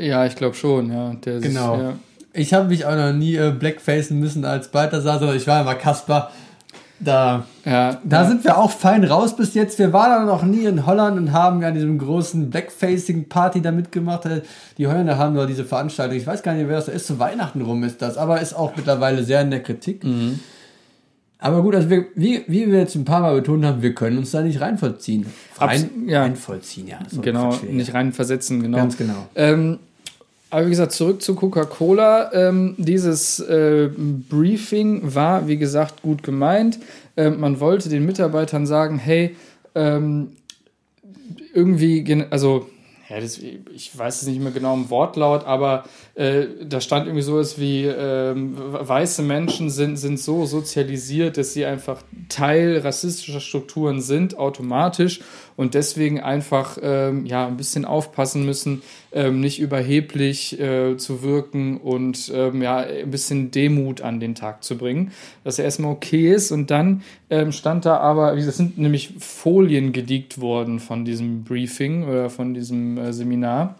Ja, ich glaube schon, ja. Der Genau. ja. Ich habe mich auch noch nie äh, blackfacen müssen als Balthasar, sondern ich war immer Kasper. Da, Ja, da ja. sind wir auch fein raus bis jetzt. Wir waren noch nie in Holland und haben ja an diesem großen Blackfacing-Party da mitgemacht. Die Holländer haben nur diese Veranstaltung. Ich weiß gar nicht, wer das ist. Zu Weihnachten rum ist das. Aber ist auch mittlerweile sehr in der Kritik. Mhm. Aber gut, also wir, wie, wie wir jetzt ein paar Mal betont haben, wir können uns da nicht reinvollziehen. Rein, Abs- ja. Reinvollziehen, ja. Genau, nicht rein versetzen, genau. Ganz genau. Ähm, aber wie gesagt, zurück zu Coca-Cola. Ähm, dieses äh, Briefing war, wie gesagt, gut gemeint. Ähm, man wollte den Mitarbeitern sagen, hey, ähm, irgendwie, also ja, das, ich weiß es nicht mehr genau im Wortlaut, aber äh, da stand irgendwie sowas wie, ähm, weiße Menschen sind, sind so sozialisiert, dass sie einfach Teil rassistischer Strukturen sind, automatisch und deswegen einfach ähm, ja, ein bisschen aufpassen müssen, ähm, nicht überheblich äh, zu wirken und ähm, ja, ein bisschen Demut an den Tag zu bringen, dass er erstmal okay ist und dann ähm, stand da aber, das sind nämlich Folien gediegt worden von diesem Briefing oder von diesem äh, Seminar.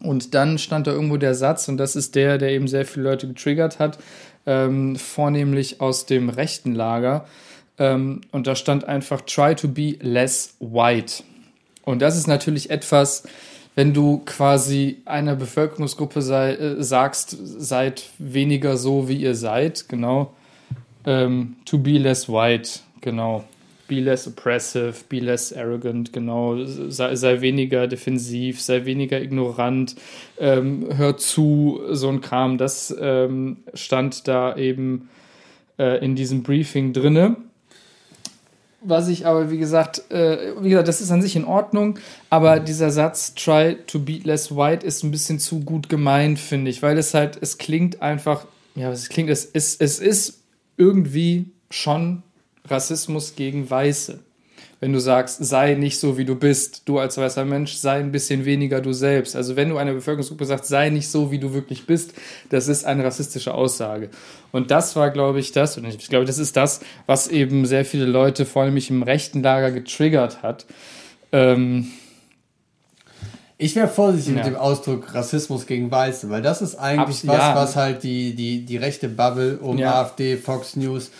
Und dann stand da irgendwo der Satz, und das ist der, der eben sehr viele Leute getriggert hat, ähm, vornehmlich aus dem rechten Lager. Ähm, und da stand einfach, try to be less white. Und das ist natürlich etwas, wenn du quasi einer Bevölkerungsgruppe sei, äh, sagst, seid weniger so, wie ihr seid, genau. Ähm, to be less white, genau be less oppressive, be less arrogant, genau, sei, sei weniger defensiv, sei weniger ignorant, ähm, hör zu, so ein Kram, das ähm, stand da eben äh, in diesem Briefing drinne. Was ich aber, wie gesagt, äh, wie gesagt, das ist an sich in Ordnung, aber dieser Satz, try to be less white, ist ein bisschen zu gut gemeint, finde ich, weil es halt, es klingt einfach, ja, es klingt, es ist, es ist irgendwie schon Rassismus gegen Weiße. Wenn du sagst, sei nicht so, wie du bist, du als weißer Mensch, sei ein bisschen weniger du selbst. Also wenn du einer Bevölkerungsgruppe sagst, sei nicht so, wie du wirklich bist, das ist eine rassistische Aussage. Und das war, glaube ich, das, und ich glaube, das ist das, was eben sehr viele Leute, vor allem im rechten Lager, getriggert hat. Ähm, ich wäre vorsichtig ja. mit dem Ausdruck Rassismus gegen Weiße, weil das ist eigentlich Abs was, ja. was halt die, die, die rechte Bubble um ja. AfD, Fox News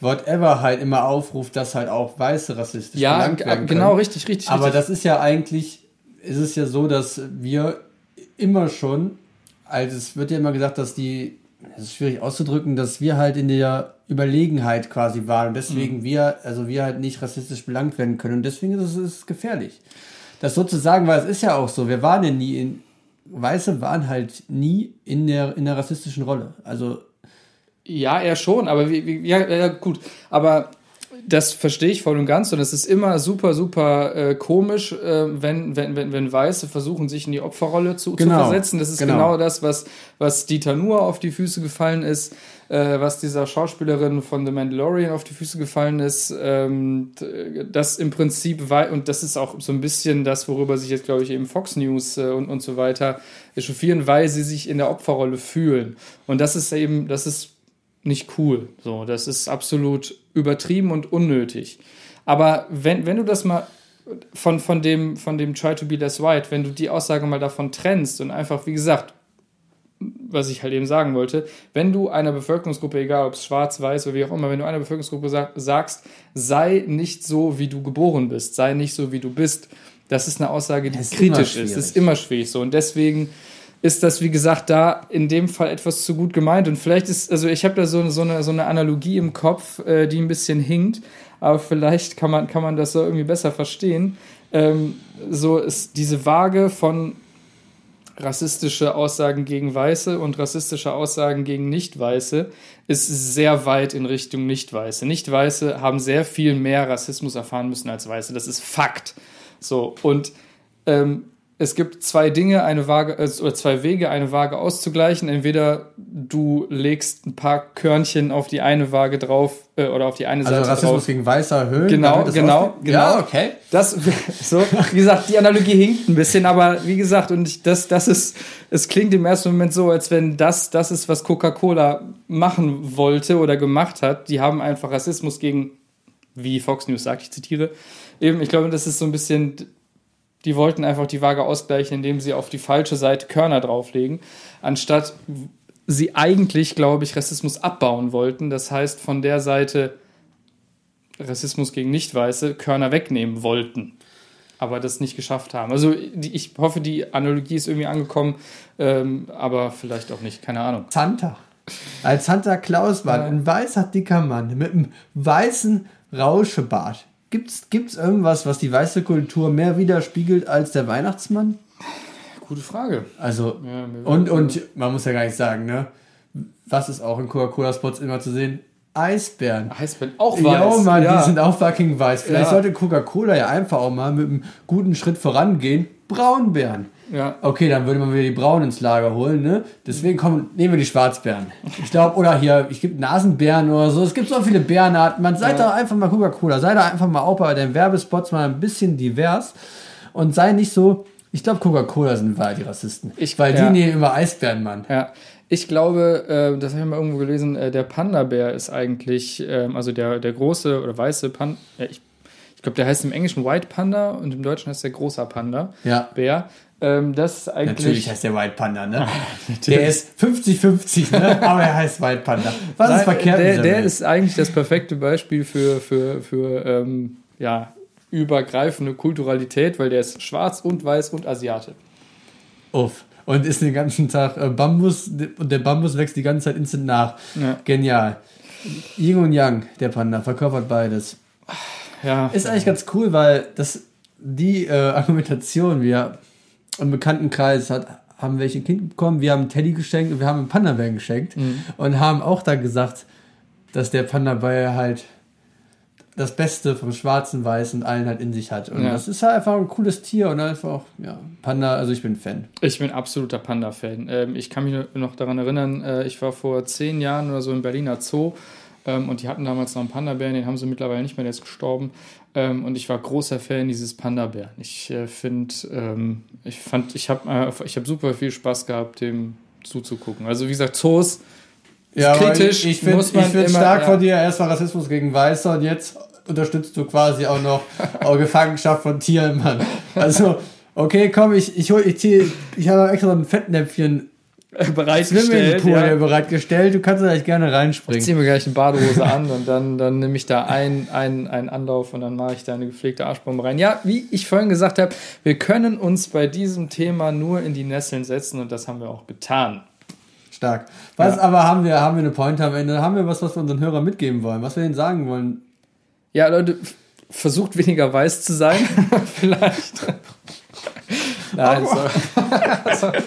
whatever halt immer aufruft, dass halt auch Weiße rassistisch ja, belangt werden genau, können. richtig, richtig. Aber richtig. das ist ja eigentlich, ist es ja so, dass wir immer schon, also es wird ja immer gesagt, dass die, das ist schwierig auszudrücken, dass wir halt in der Überlegenheit quasi waren und deswegen mhm. wir, also wir halt nicht rassistisch belangt werden können und deswegen ist es, ist es gefährlich. Das sozusagen, weil es ist ja auch so, wir waren ja nie in, Weiße waren halt nie in der, in der rassistischen Rolle. Also ja, er schon, aber wie, wie, ja, ja, gut. Aber das verstehe ich voll und ganz und es ist immer super, super äh, komisch, äh, wenn, wenn, wenn, wenn Weiße versuchen, sich in die Opferrolle zu, genau. zu versetzen. Das ist genau. genau, das, was, was Dieter Nuhr auf die Füße gefallen ist, äh, was dieser Schauspielerin von The Mandalorian auf die Füße gefallen ist. Ähm, das im Prinzip, und das ist auch so ein bisschen das, worüber sich jetzt, glaube ich, eben Fox News äh, und, und so weiter echauffieren, weil sie sich in der Opferrolle fühlen. Und das ist eben, das ist nicht cool. So, das ist absolut übertrieben und unnötig. Aber wenn, wenn du das mal von, von, dem, von dem Try to be less white, wenn du die Aussage mal davon trennst und einfach, wie gesagt, was ich halt eben sagen wollte, wenn du einer Bevölkerungsgruppe, egal ob es schwarz, weiß oder wie auch immer, wenn du einer Bevölkerungsgruppe sag, sagst, sei nicht so, wie du geboren bist, sei nicht so, wie du bist, das ist eine Aussage, die kritisch ist. Das ist immer schwierig so. Und deswegen ist das, wie gesagt, da in dem Fall etwas zu gut gemeint. Und vielleicht ist, also ich habe da so, so, eine, so eine Analogie im Kopf, äh, die ein bisschen hinkt, aber vielleicht kann man, kann man das so irgendwie besser verstehen. Ähm, so ist diese Waage von rassistische Aussagen gegen Weiße und rassistische Aussagen gegen Nicht-Weiße ist sehr weit in Richtung Nicht-Weiße. Nicht-Weiße haben sehr viel mehr Rassismus erfahren müssen als Weiße. Das ist Fakt. So, und ähm, es gibt zwei Dinge, eine Waage, äh, oder zwei Wege, eine Waage auszugleichen. Entweder du legst ein paar Körnchen auf die eine Waage drauf äh, oder auf die eine also Seite Rassismus drauf. gegen Weißer erhöhen. Genau, genau, genau. Ja, okay. Das, so, wie gesagt, die Analogie hinkt ein bisschen, aber wie gesagt, und ich, das, das ist, es klingt im ersten Moment so, als wenn das, das ist, was Coca-Cola machen wollte oder gemacht hat. Die haben einfach Rassismus gegen, wie Fox News sagt, ich zitiere, eben, ich glaube, das ist so ein bisschen die wollten einfach die Waage ausgleichen, indem sie auf die falsche Seite Körner drauflegen, anstatt sie eigentlich, glaube ich, Rassismus abbauen wollten. Das heißt, von der Seite Rassismus gegen Nicht-Weiße Körner wegnehmen wollten, aber das nicht geschafft haben. Also ich hoffe, die Analogie ist irgendwie angekommen, ähm, aber vielleicht auch nicht, keine Ahnung. Santa. Als Santa Claus war, ja. ein weißer dicker Mann mit einem weißen Rauschebart Gibt's, gibt's irgendwas, was die weiße Kultur mehr widerspiegelt als der Weihnachtsmann? Gute Frage. Also, ja, und, und man muss ja gar nicht sagen, ne? Was ist auch in Coca-Cola-Spots immer zu sehen? Eisbären. Eisbären auch Ja, weiß. Mann, ja. die sind auch fucking weiß. Vielleicht Ja. sollte Coca-Cola ja einfach auch mal mit einem guten Schritt vorangehen. Braunbären. Ja. Okay, dann würde man wieder die Braunen ins Lager holen, ne? Deswegen kommen, nehmen wir die Schwarzbären. Ich glaube, oder hier, ich gibt Nasenbären oder so. Es gibt so viele Bärenarten. Man seid Ja. doch einfach mal Coca-Cola. Sei doch einfach mal auch bei den Werbespots mal ein bisschen divers und sei nicht so. Ich glaube, Coca-Cola sind wahr die Rassisten. Ich- Weil ja. die nehmen immer Eisbären, Mann. Ja, ich glaube, äh, das habe ich mal irgendwo gelesen, äh, der Panda-Bär ist eigentlich, ähm, also der, der große oder weiße Panda, ja, ich, ich glaube, der heißt im Englischen White Panda und im Deutschen heißt der großer Panda. Ja. Bär. Ähm, das ist eigentlich. Natürlich heißt der White Panda, ne? der ist 50-50, ne? Aber er heißt White Panda. Was ist Nein, verkehrt mit der, der Welt? ist eigentlich das perfekte Beispiel für, für, für ähm, ja, übergreifende Kulturalität, weil der ist schwarz und weiß und Asiate. Uff. Und ist den ganzen Tag äh, Bambus und der Bambus wächst die ganze Zeit instant nach. Ja. Genial. Yin und Yang, der Panda, verkörpert beides. Ja, Ist eigentlich ganz cool, weil das die äh, Argumentation, wir im Bekanntenkreis hat, haben welche ein Kind bekommen, wir haben einen Teddy geschenkt und wir haben einen Panda-Bär geschenkt Mhm. und haben auch da gesagt, dass der Panda-Bär halt das Beste vom Schwarzen, Weißen und allen halt in sich hat. Und Ja. das ist halt einfach ein cooles Tier und einfach, ja, Panda, also ich bin Fan. Ich bin absoluter Panda-Fan. Ähm, ich kann mich noch daran erinnern, äh, ich war vor zehn Jahren oder so im Berliner Zoo ähm, und die hatten damals noch einen Panda-Bären, den haben sie mittlerweile nicht mehr, der ist gestorben. Ähm, und ich war großer Fan dieses Panda-Bären. Ich äh, finde, ähm, ich fand, ich habe äh, ich hab super viel Spaß gehabt, dem zuzugucken. Also wie gesagt, Zoos, Ja, kritisch, ich, ich finde find stark ja. von dir, erstmal Rassismus gegen Weiße und jetzt unterstützt du quasi auch noch auch Gefangenschaft von Tieren, Mann. Also, okay, komm, ich, ich hol, ich zieh, ich habe extra so ein Fettnäpfchen bereitgestellt. Swimmingpool Ja. ja. bereitgestellt, du kannst da gleich gerne Ich reinspringen. ziehe mir gleich eine Badehose an und dann, dann nehme ich da einen, einen, einen Anlauf und dann mache ich da eine gepflegte Arschbombe rein. Ja, wie ich vorhin gesagt habe, wir können uns bei diesem Thema nur in die Nesseln setzen und das haben wir auch getan. Stark. Was Ja. aber haben wir, haben wir eine Pointe am Ende? Haben wir was, was wir unseren Hörern mitgeben wollen? Was wir denen sagen wollen? Ja, Leute, versucht weniger weiß zu sein. Vielleicht. Nein, so.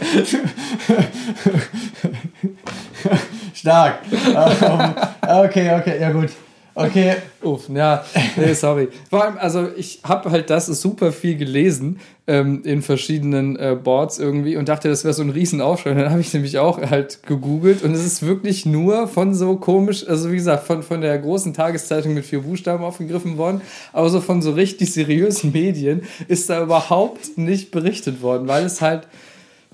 Stark. Ähm, okay, okay, ja gut. Okay, Uff, ja, nee, sorry. Vor allem, also ich habe halt das super viel gelesen ähm, in verschiedenen äh, Boards irgendwie und dachte, das wäre so ein Riesenaufschrei. Dann habe ich nämlich auch halt gegoogelt und es ist wirklich nur von so komisch, also wie gesagt, von, von der großen Tageszeitung mit vier Buchstaben aufgegriffen worden, aber so von so richtig seriösen Medien ist da überhaupt nicht berichtet worden, weil es halt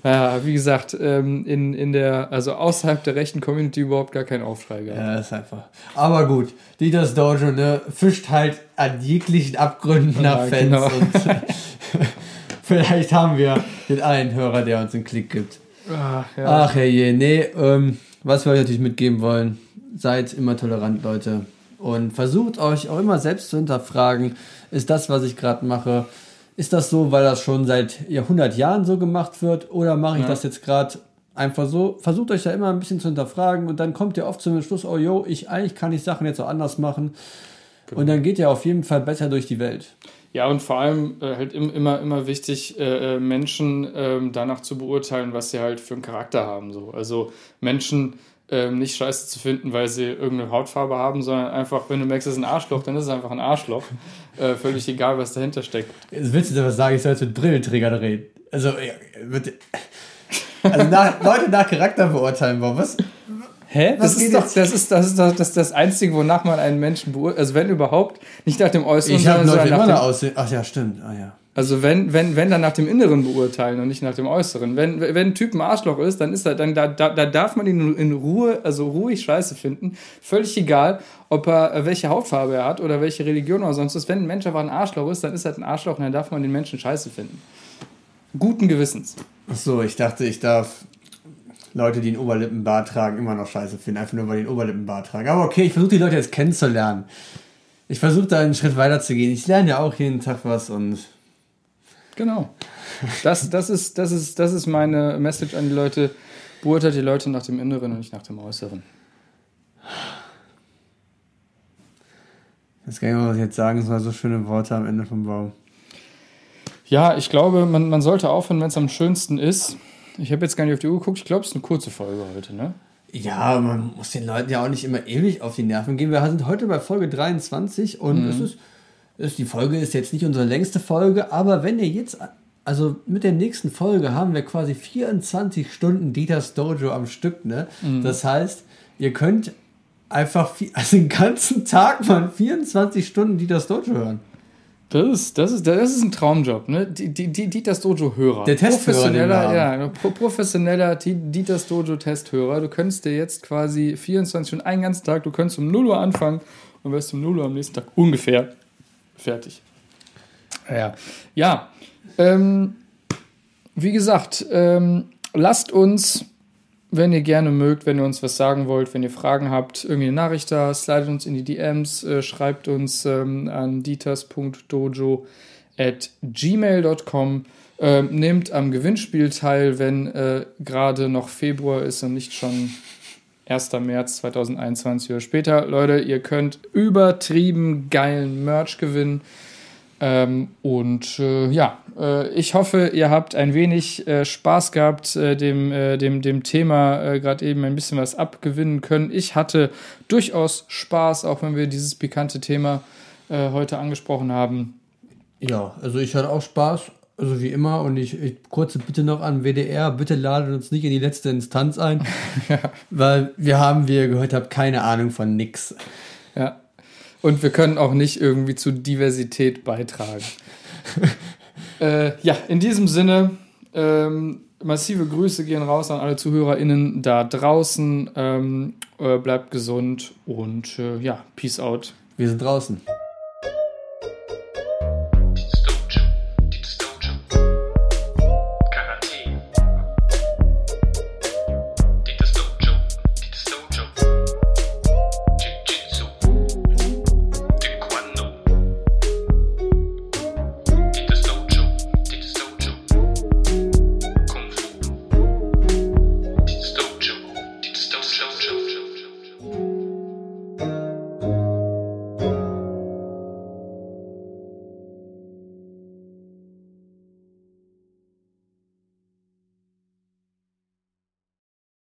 ja, wie gesagt, ähm, in, in der, also außerhalb der rechten Community überhaupt gar keinen Aufschrei gab. Ja, das ist einfach. Aber gut, Dieters Dojo, ne, fischt halt an jeglichen Abgründen nach Ja, Fans genau. und vielleicht haben wir den einen Hörer, der uns einen Klick gibt. Ah, ja. Ach herrje, nee, ähm, was wir euch natürlich mitgeben wollen, seid immer tolerant, Leute. Und versucht euch auch immer selbst zu hinterfragen, ist das, was ich gerade mache, ist das so, weil das schon seit Jahrhundert Jahren so gemacht wird oder mache ich Ja. das jetzt gerade einfach so? Versucht euch da immer ein bisschen zu hinterfragen und dann kommt ihr oft zum Schluss, oh yo, ich eigentlich kann ich Sachen jetzt auch anders machen. Und dann geht ihr auf jeden Fall besser durch die Welt. Ja, und vor allem äh, halt im, immer, immer wichtig, äh, äh, Menschen ähm, danach zu beurteilen, was sie halt für einen Charakter haben. So. Also Menschen ähm, nicht scheiße zu finden, weil sie irgendeine Hautfarbe haben, sondern einfach, wenn du merkst, es ist ein Arschloch, dann ist es einfach ein Arschloch. Äh, völlig egal, was dahinter steckt. Jetzt willst du was sagen, ich soll jetzt mit Brillenträgern reden. Also, ja, bitte. Also nach, Leute nach Charakter beurteilen wollen. Was? Hä? Was Das ist, doch, das, ist, das ist doch das, das Einzige, wonach man einen Menschen beurteilt. Also wenn überhaupt, nicht nach dem Äußeren, Ich habe sondern Leute nach immer aussehen. Ach ja, stimmt. Ah ja. Also wenn, wenn, wenn dann nach dem Inneren beurteilen und nicht nach dem Äußeren. Wenn, wenn ein Typ ein Arschloch ist, dann ist er, dann da, da, da darf man ihn in Ruhe, also ruhig Scheiße finden. Völlig egal, ob er welche Hautfarbe er hat oder welche Religion oder sonst was. Wenn ein Mensch einfach ein Arschloch ist, dann ist er ein Arschloch und dann darf man den Menschen Scheiße finden. Guten Gewissens. Ach so, ich dachte, ich darf Leute, die einen Oberlippenbart tragen, immer noch scheiße finden. Einfach nur, weil die einen Oberlippenbart tragen. Aber okay, ich versuche die Leute jetzt kennenzulernen. Ich versuche da einen Schritt weiter zu gehen. Ich lerne ja auch jeden Tag was und Genau. Das, das, ist, das, ist, das ist meine Message an die Leute. Beurteilt die Leute nach dem Inneren und nicht nach dem Äußeren. mehr, was ich jetzt sagen soll. So schöne Worte am Ende vom Baum. Ja, ich glaube, man, man sollte aufhören, wenn es am schönsten ist. Ich habe jetzt gar nicht auf die Uhr geguckt. Ich glaube, es ist eine kurze Folge heute, ne? Ja, man muss den Leuten ja auch nicht immer ewig auf die Nerven gehen. Wir sind heute bei Folge 23 und Mhm. es ist, ist, die Folge ist jetzt nicht unsere längste Folge, aber wenn ihr jetzt, also mit der nächsten Folge haben wir quasi 24 Stunden Dieters Dojo am Stück, ne? Mhm. Das heißt, ihr könnt einfach, vi- also den ganzen Tag mal 24 Stunden Dieters Dojo hören. Das ist, das ist, das ist ein Traumjob, ne? Die, die, die Dieters Dojo-Hörer. Der Testhörer, Professioneller, ja, pro, professioneller Dieters Dojo-Testhörer. Du könntest dir jetzt quasi 24 Stunden, einen ganzen Tag, du könntest um 0 Uhr anfangen und wirst um 0 Uhr am nächsten Tag ungefähr fertig. Ja, ja. Ähm, wie gesagt, ähm, lasst uns, wenn ihr gerne mögt, wenn ihr uns was sagen wollt, wenn ihr Fragen habt, irgendwie eine Nachricht da, slidet uns in die DMs, äh, schreibt uns ähm, an dieters.dojo at gmail.com. Ähm, nehmt am Gewinnspiel teil, wenn äh, gerade noch Februar ist und nicht schon 1. März 2021 oder später. Leute, ihr könnt übertrieben geilen Merch gewinnen. Ähm, und äh, ja, äh, ich hoffe, ihr habt ein wenig äh, Spaß gehabt, äh, dem, äh, dem, dem Thema äh, gerade eben ein bisschen was abgewinnen können. Ich hatte durchaus Spaß, auch wenn wir dieses pikante Thema heute angesprochen haben. Ja, also ich hatte auch Spaß, also wie immer. Und ich, ich kurze Bitte noch an WDR, bitte ladet uns nicht in die letzte Instanz ein, weil wir haben, wie ihr gehört habt, keine Ahnung von nix. Ja. Und wir können auch nicht irgendwie zu Diversität beitragen. äh, ja, in diesem Sinne, ähm, massive Grüße gehen raus an alle ZuhörerInnen da draußen. Ähm, äh, bleibt gesund und äh, ja, Peace out. Wir sind draußen.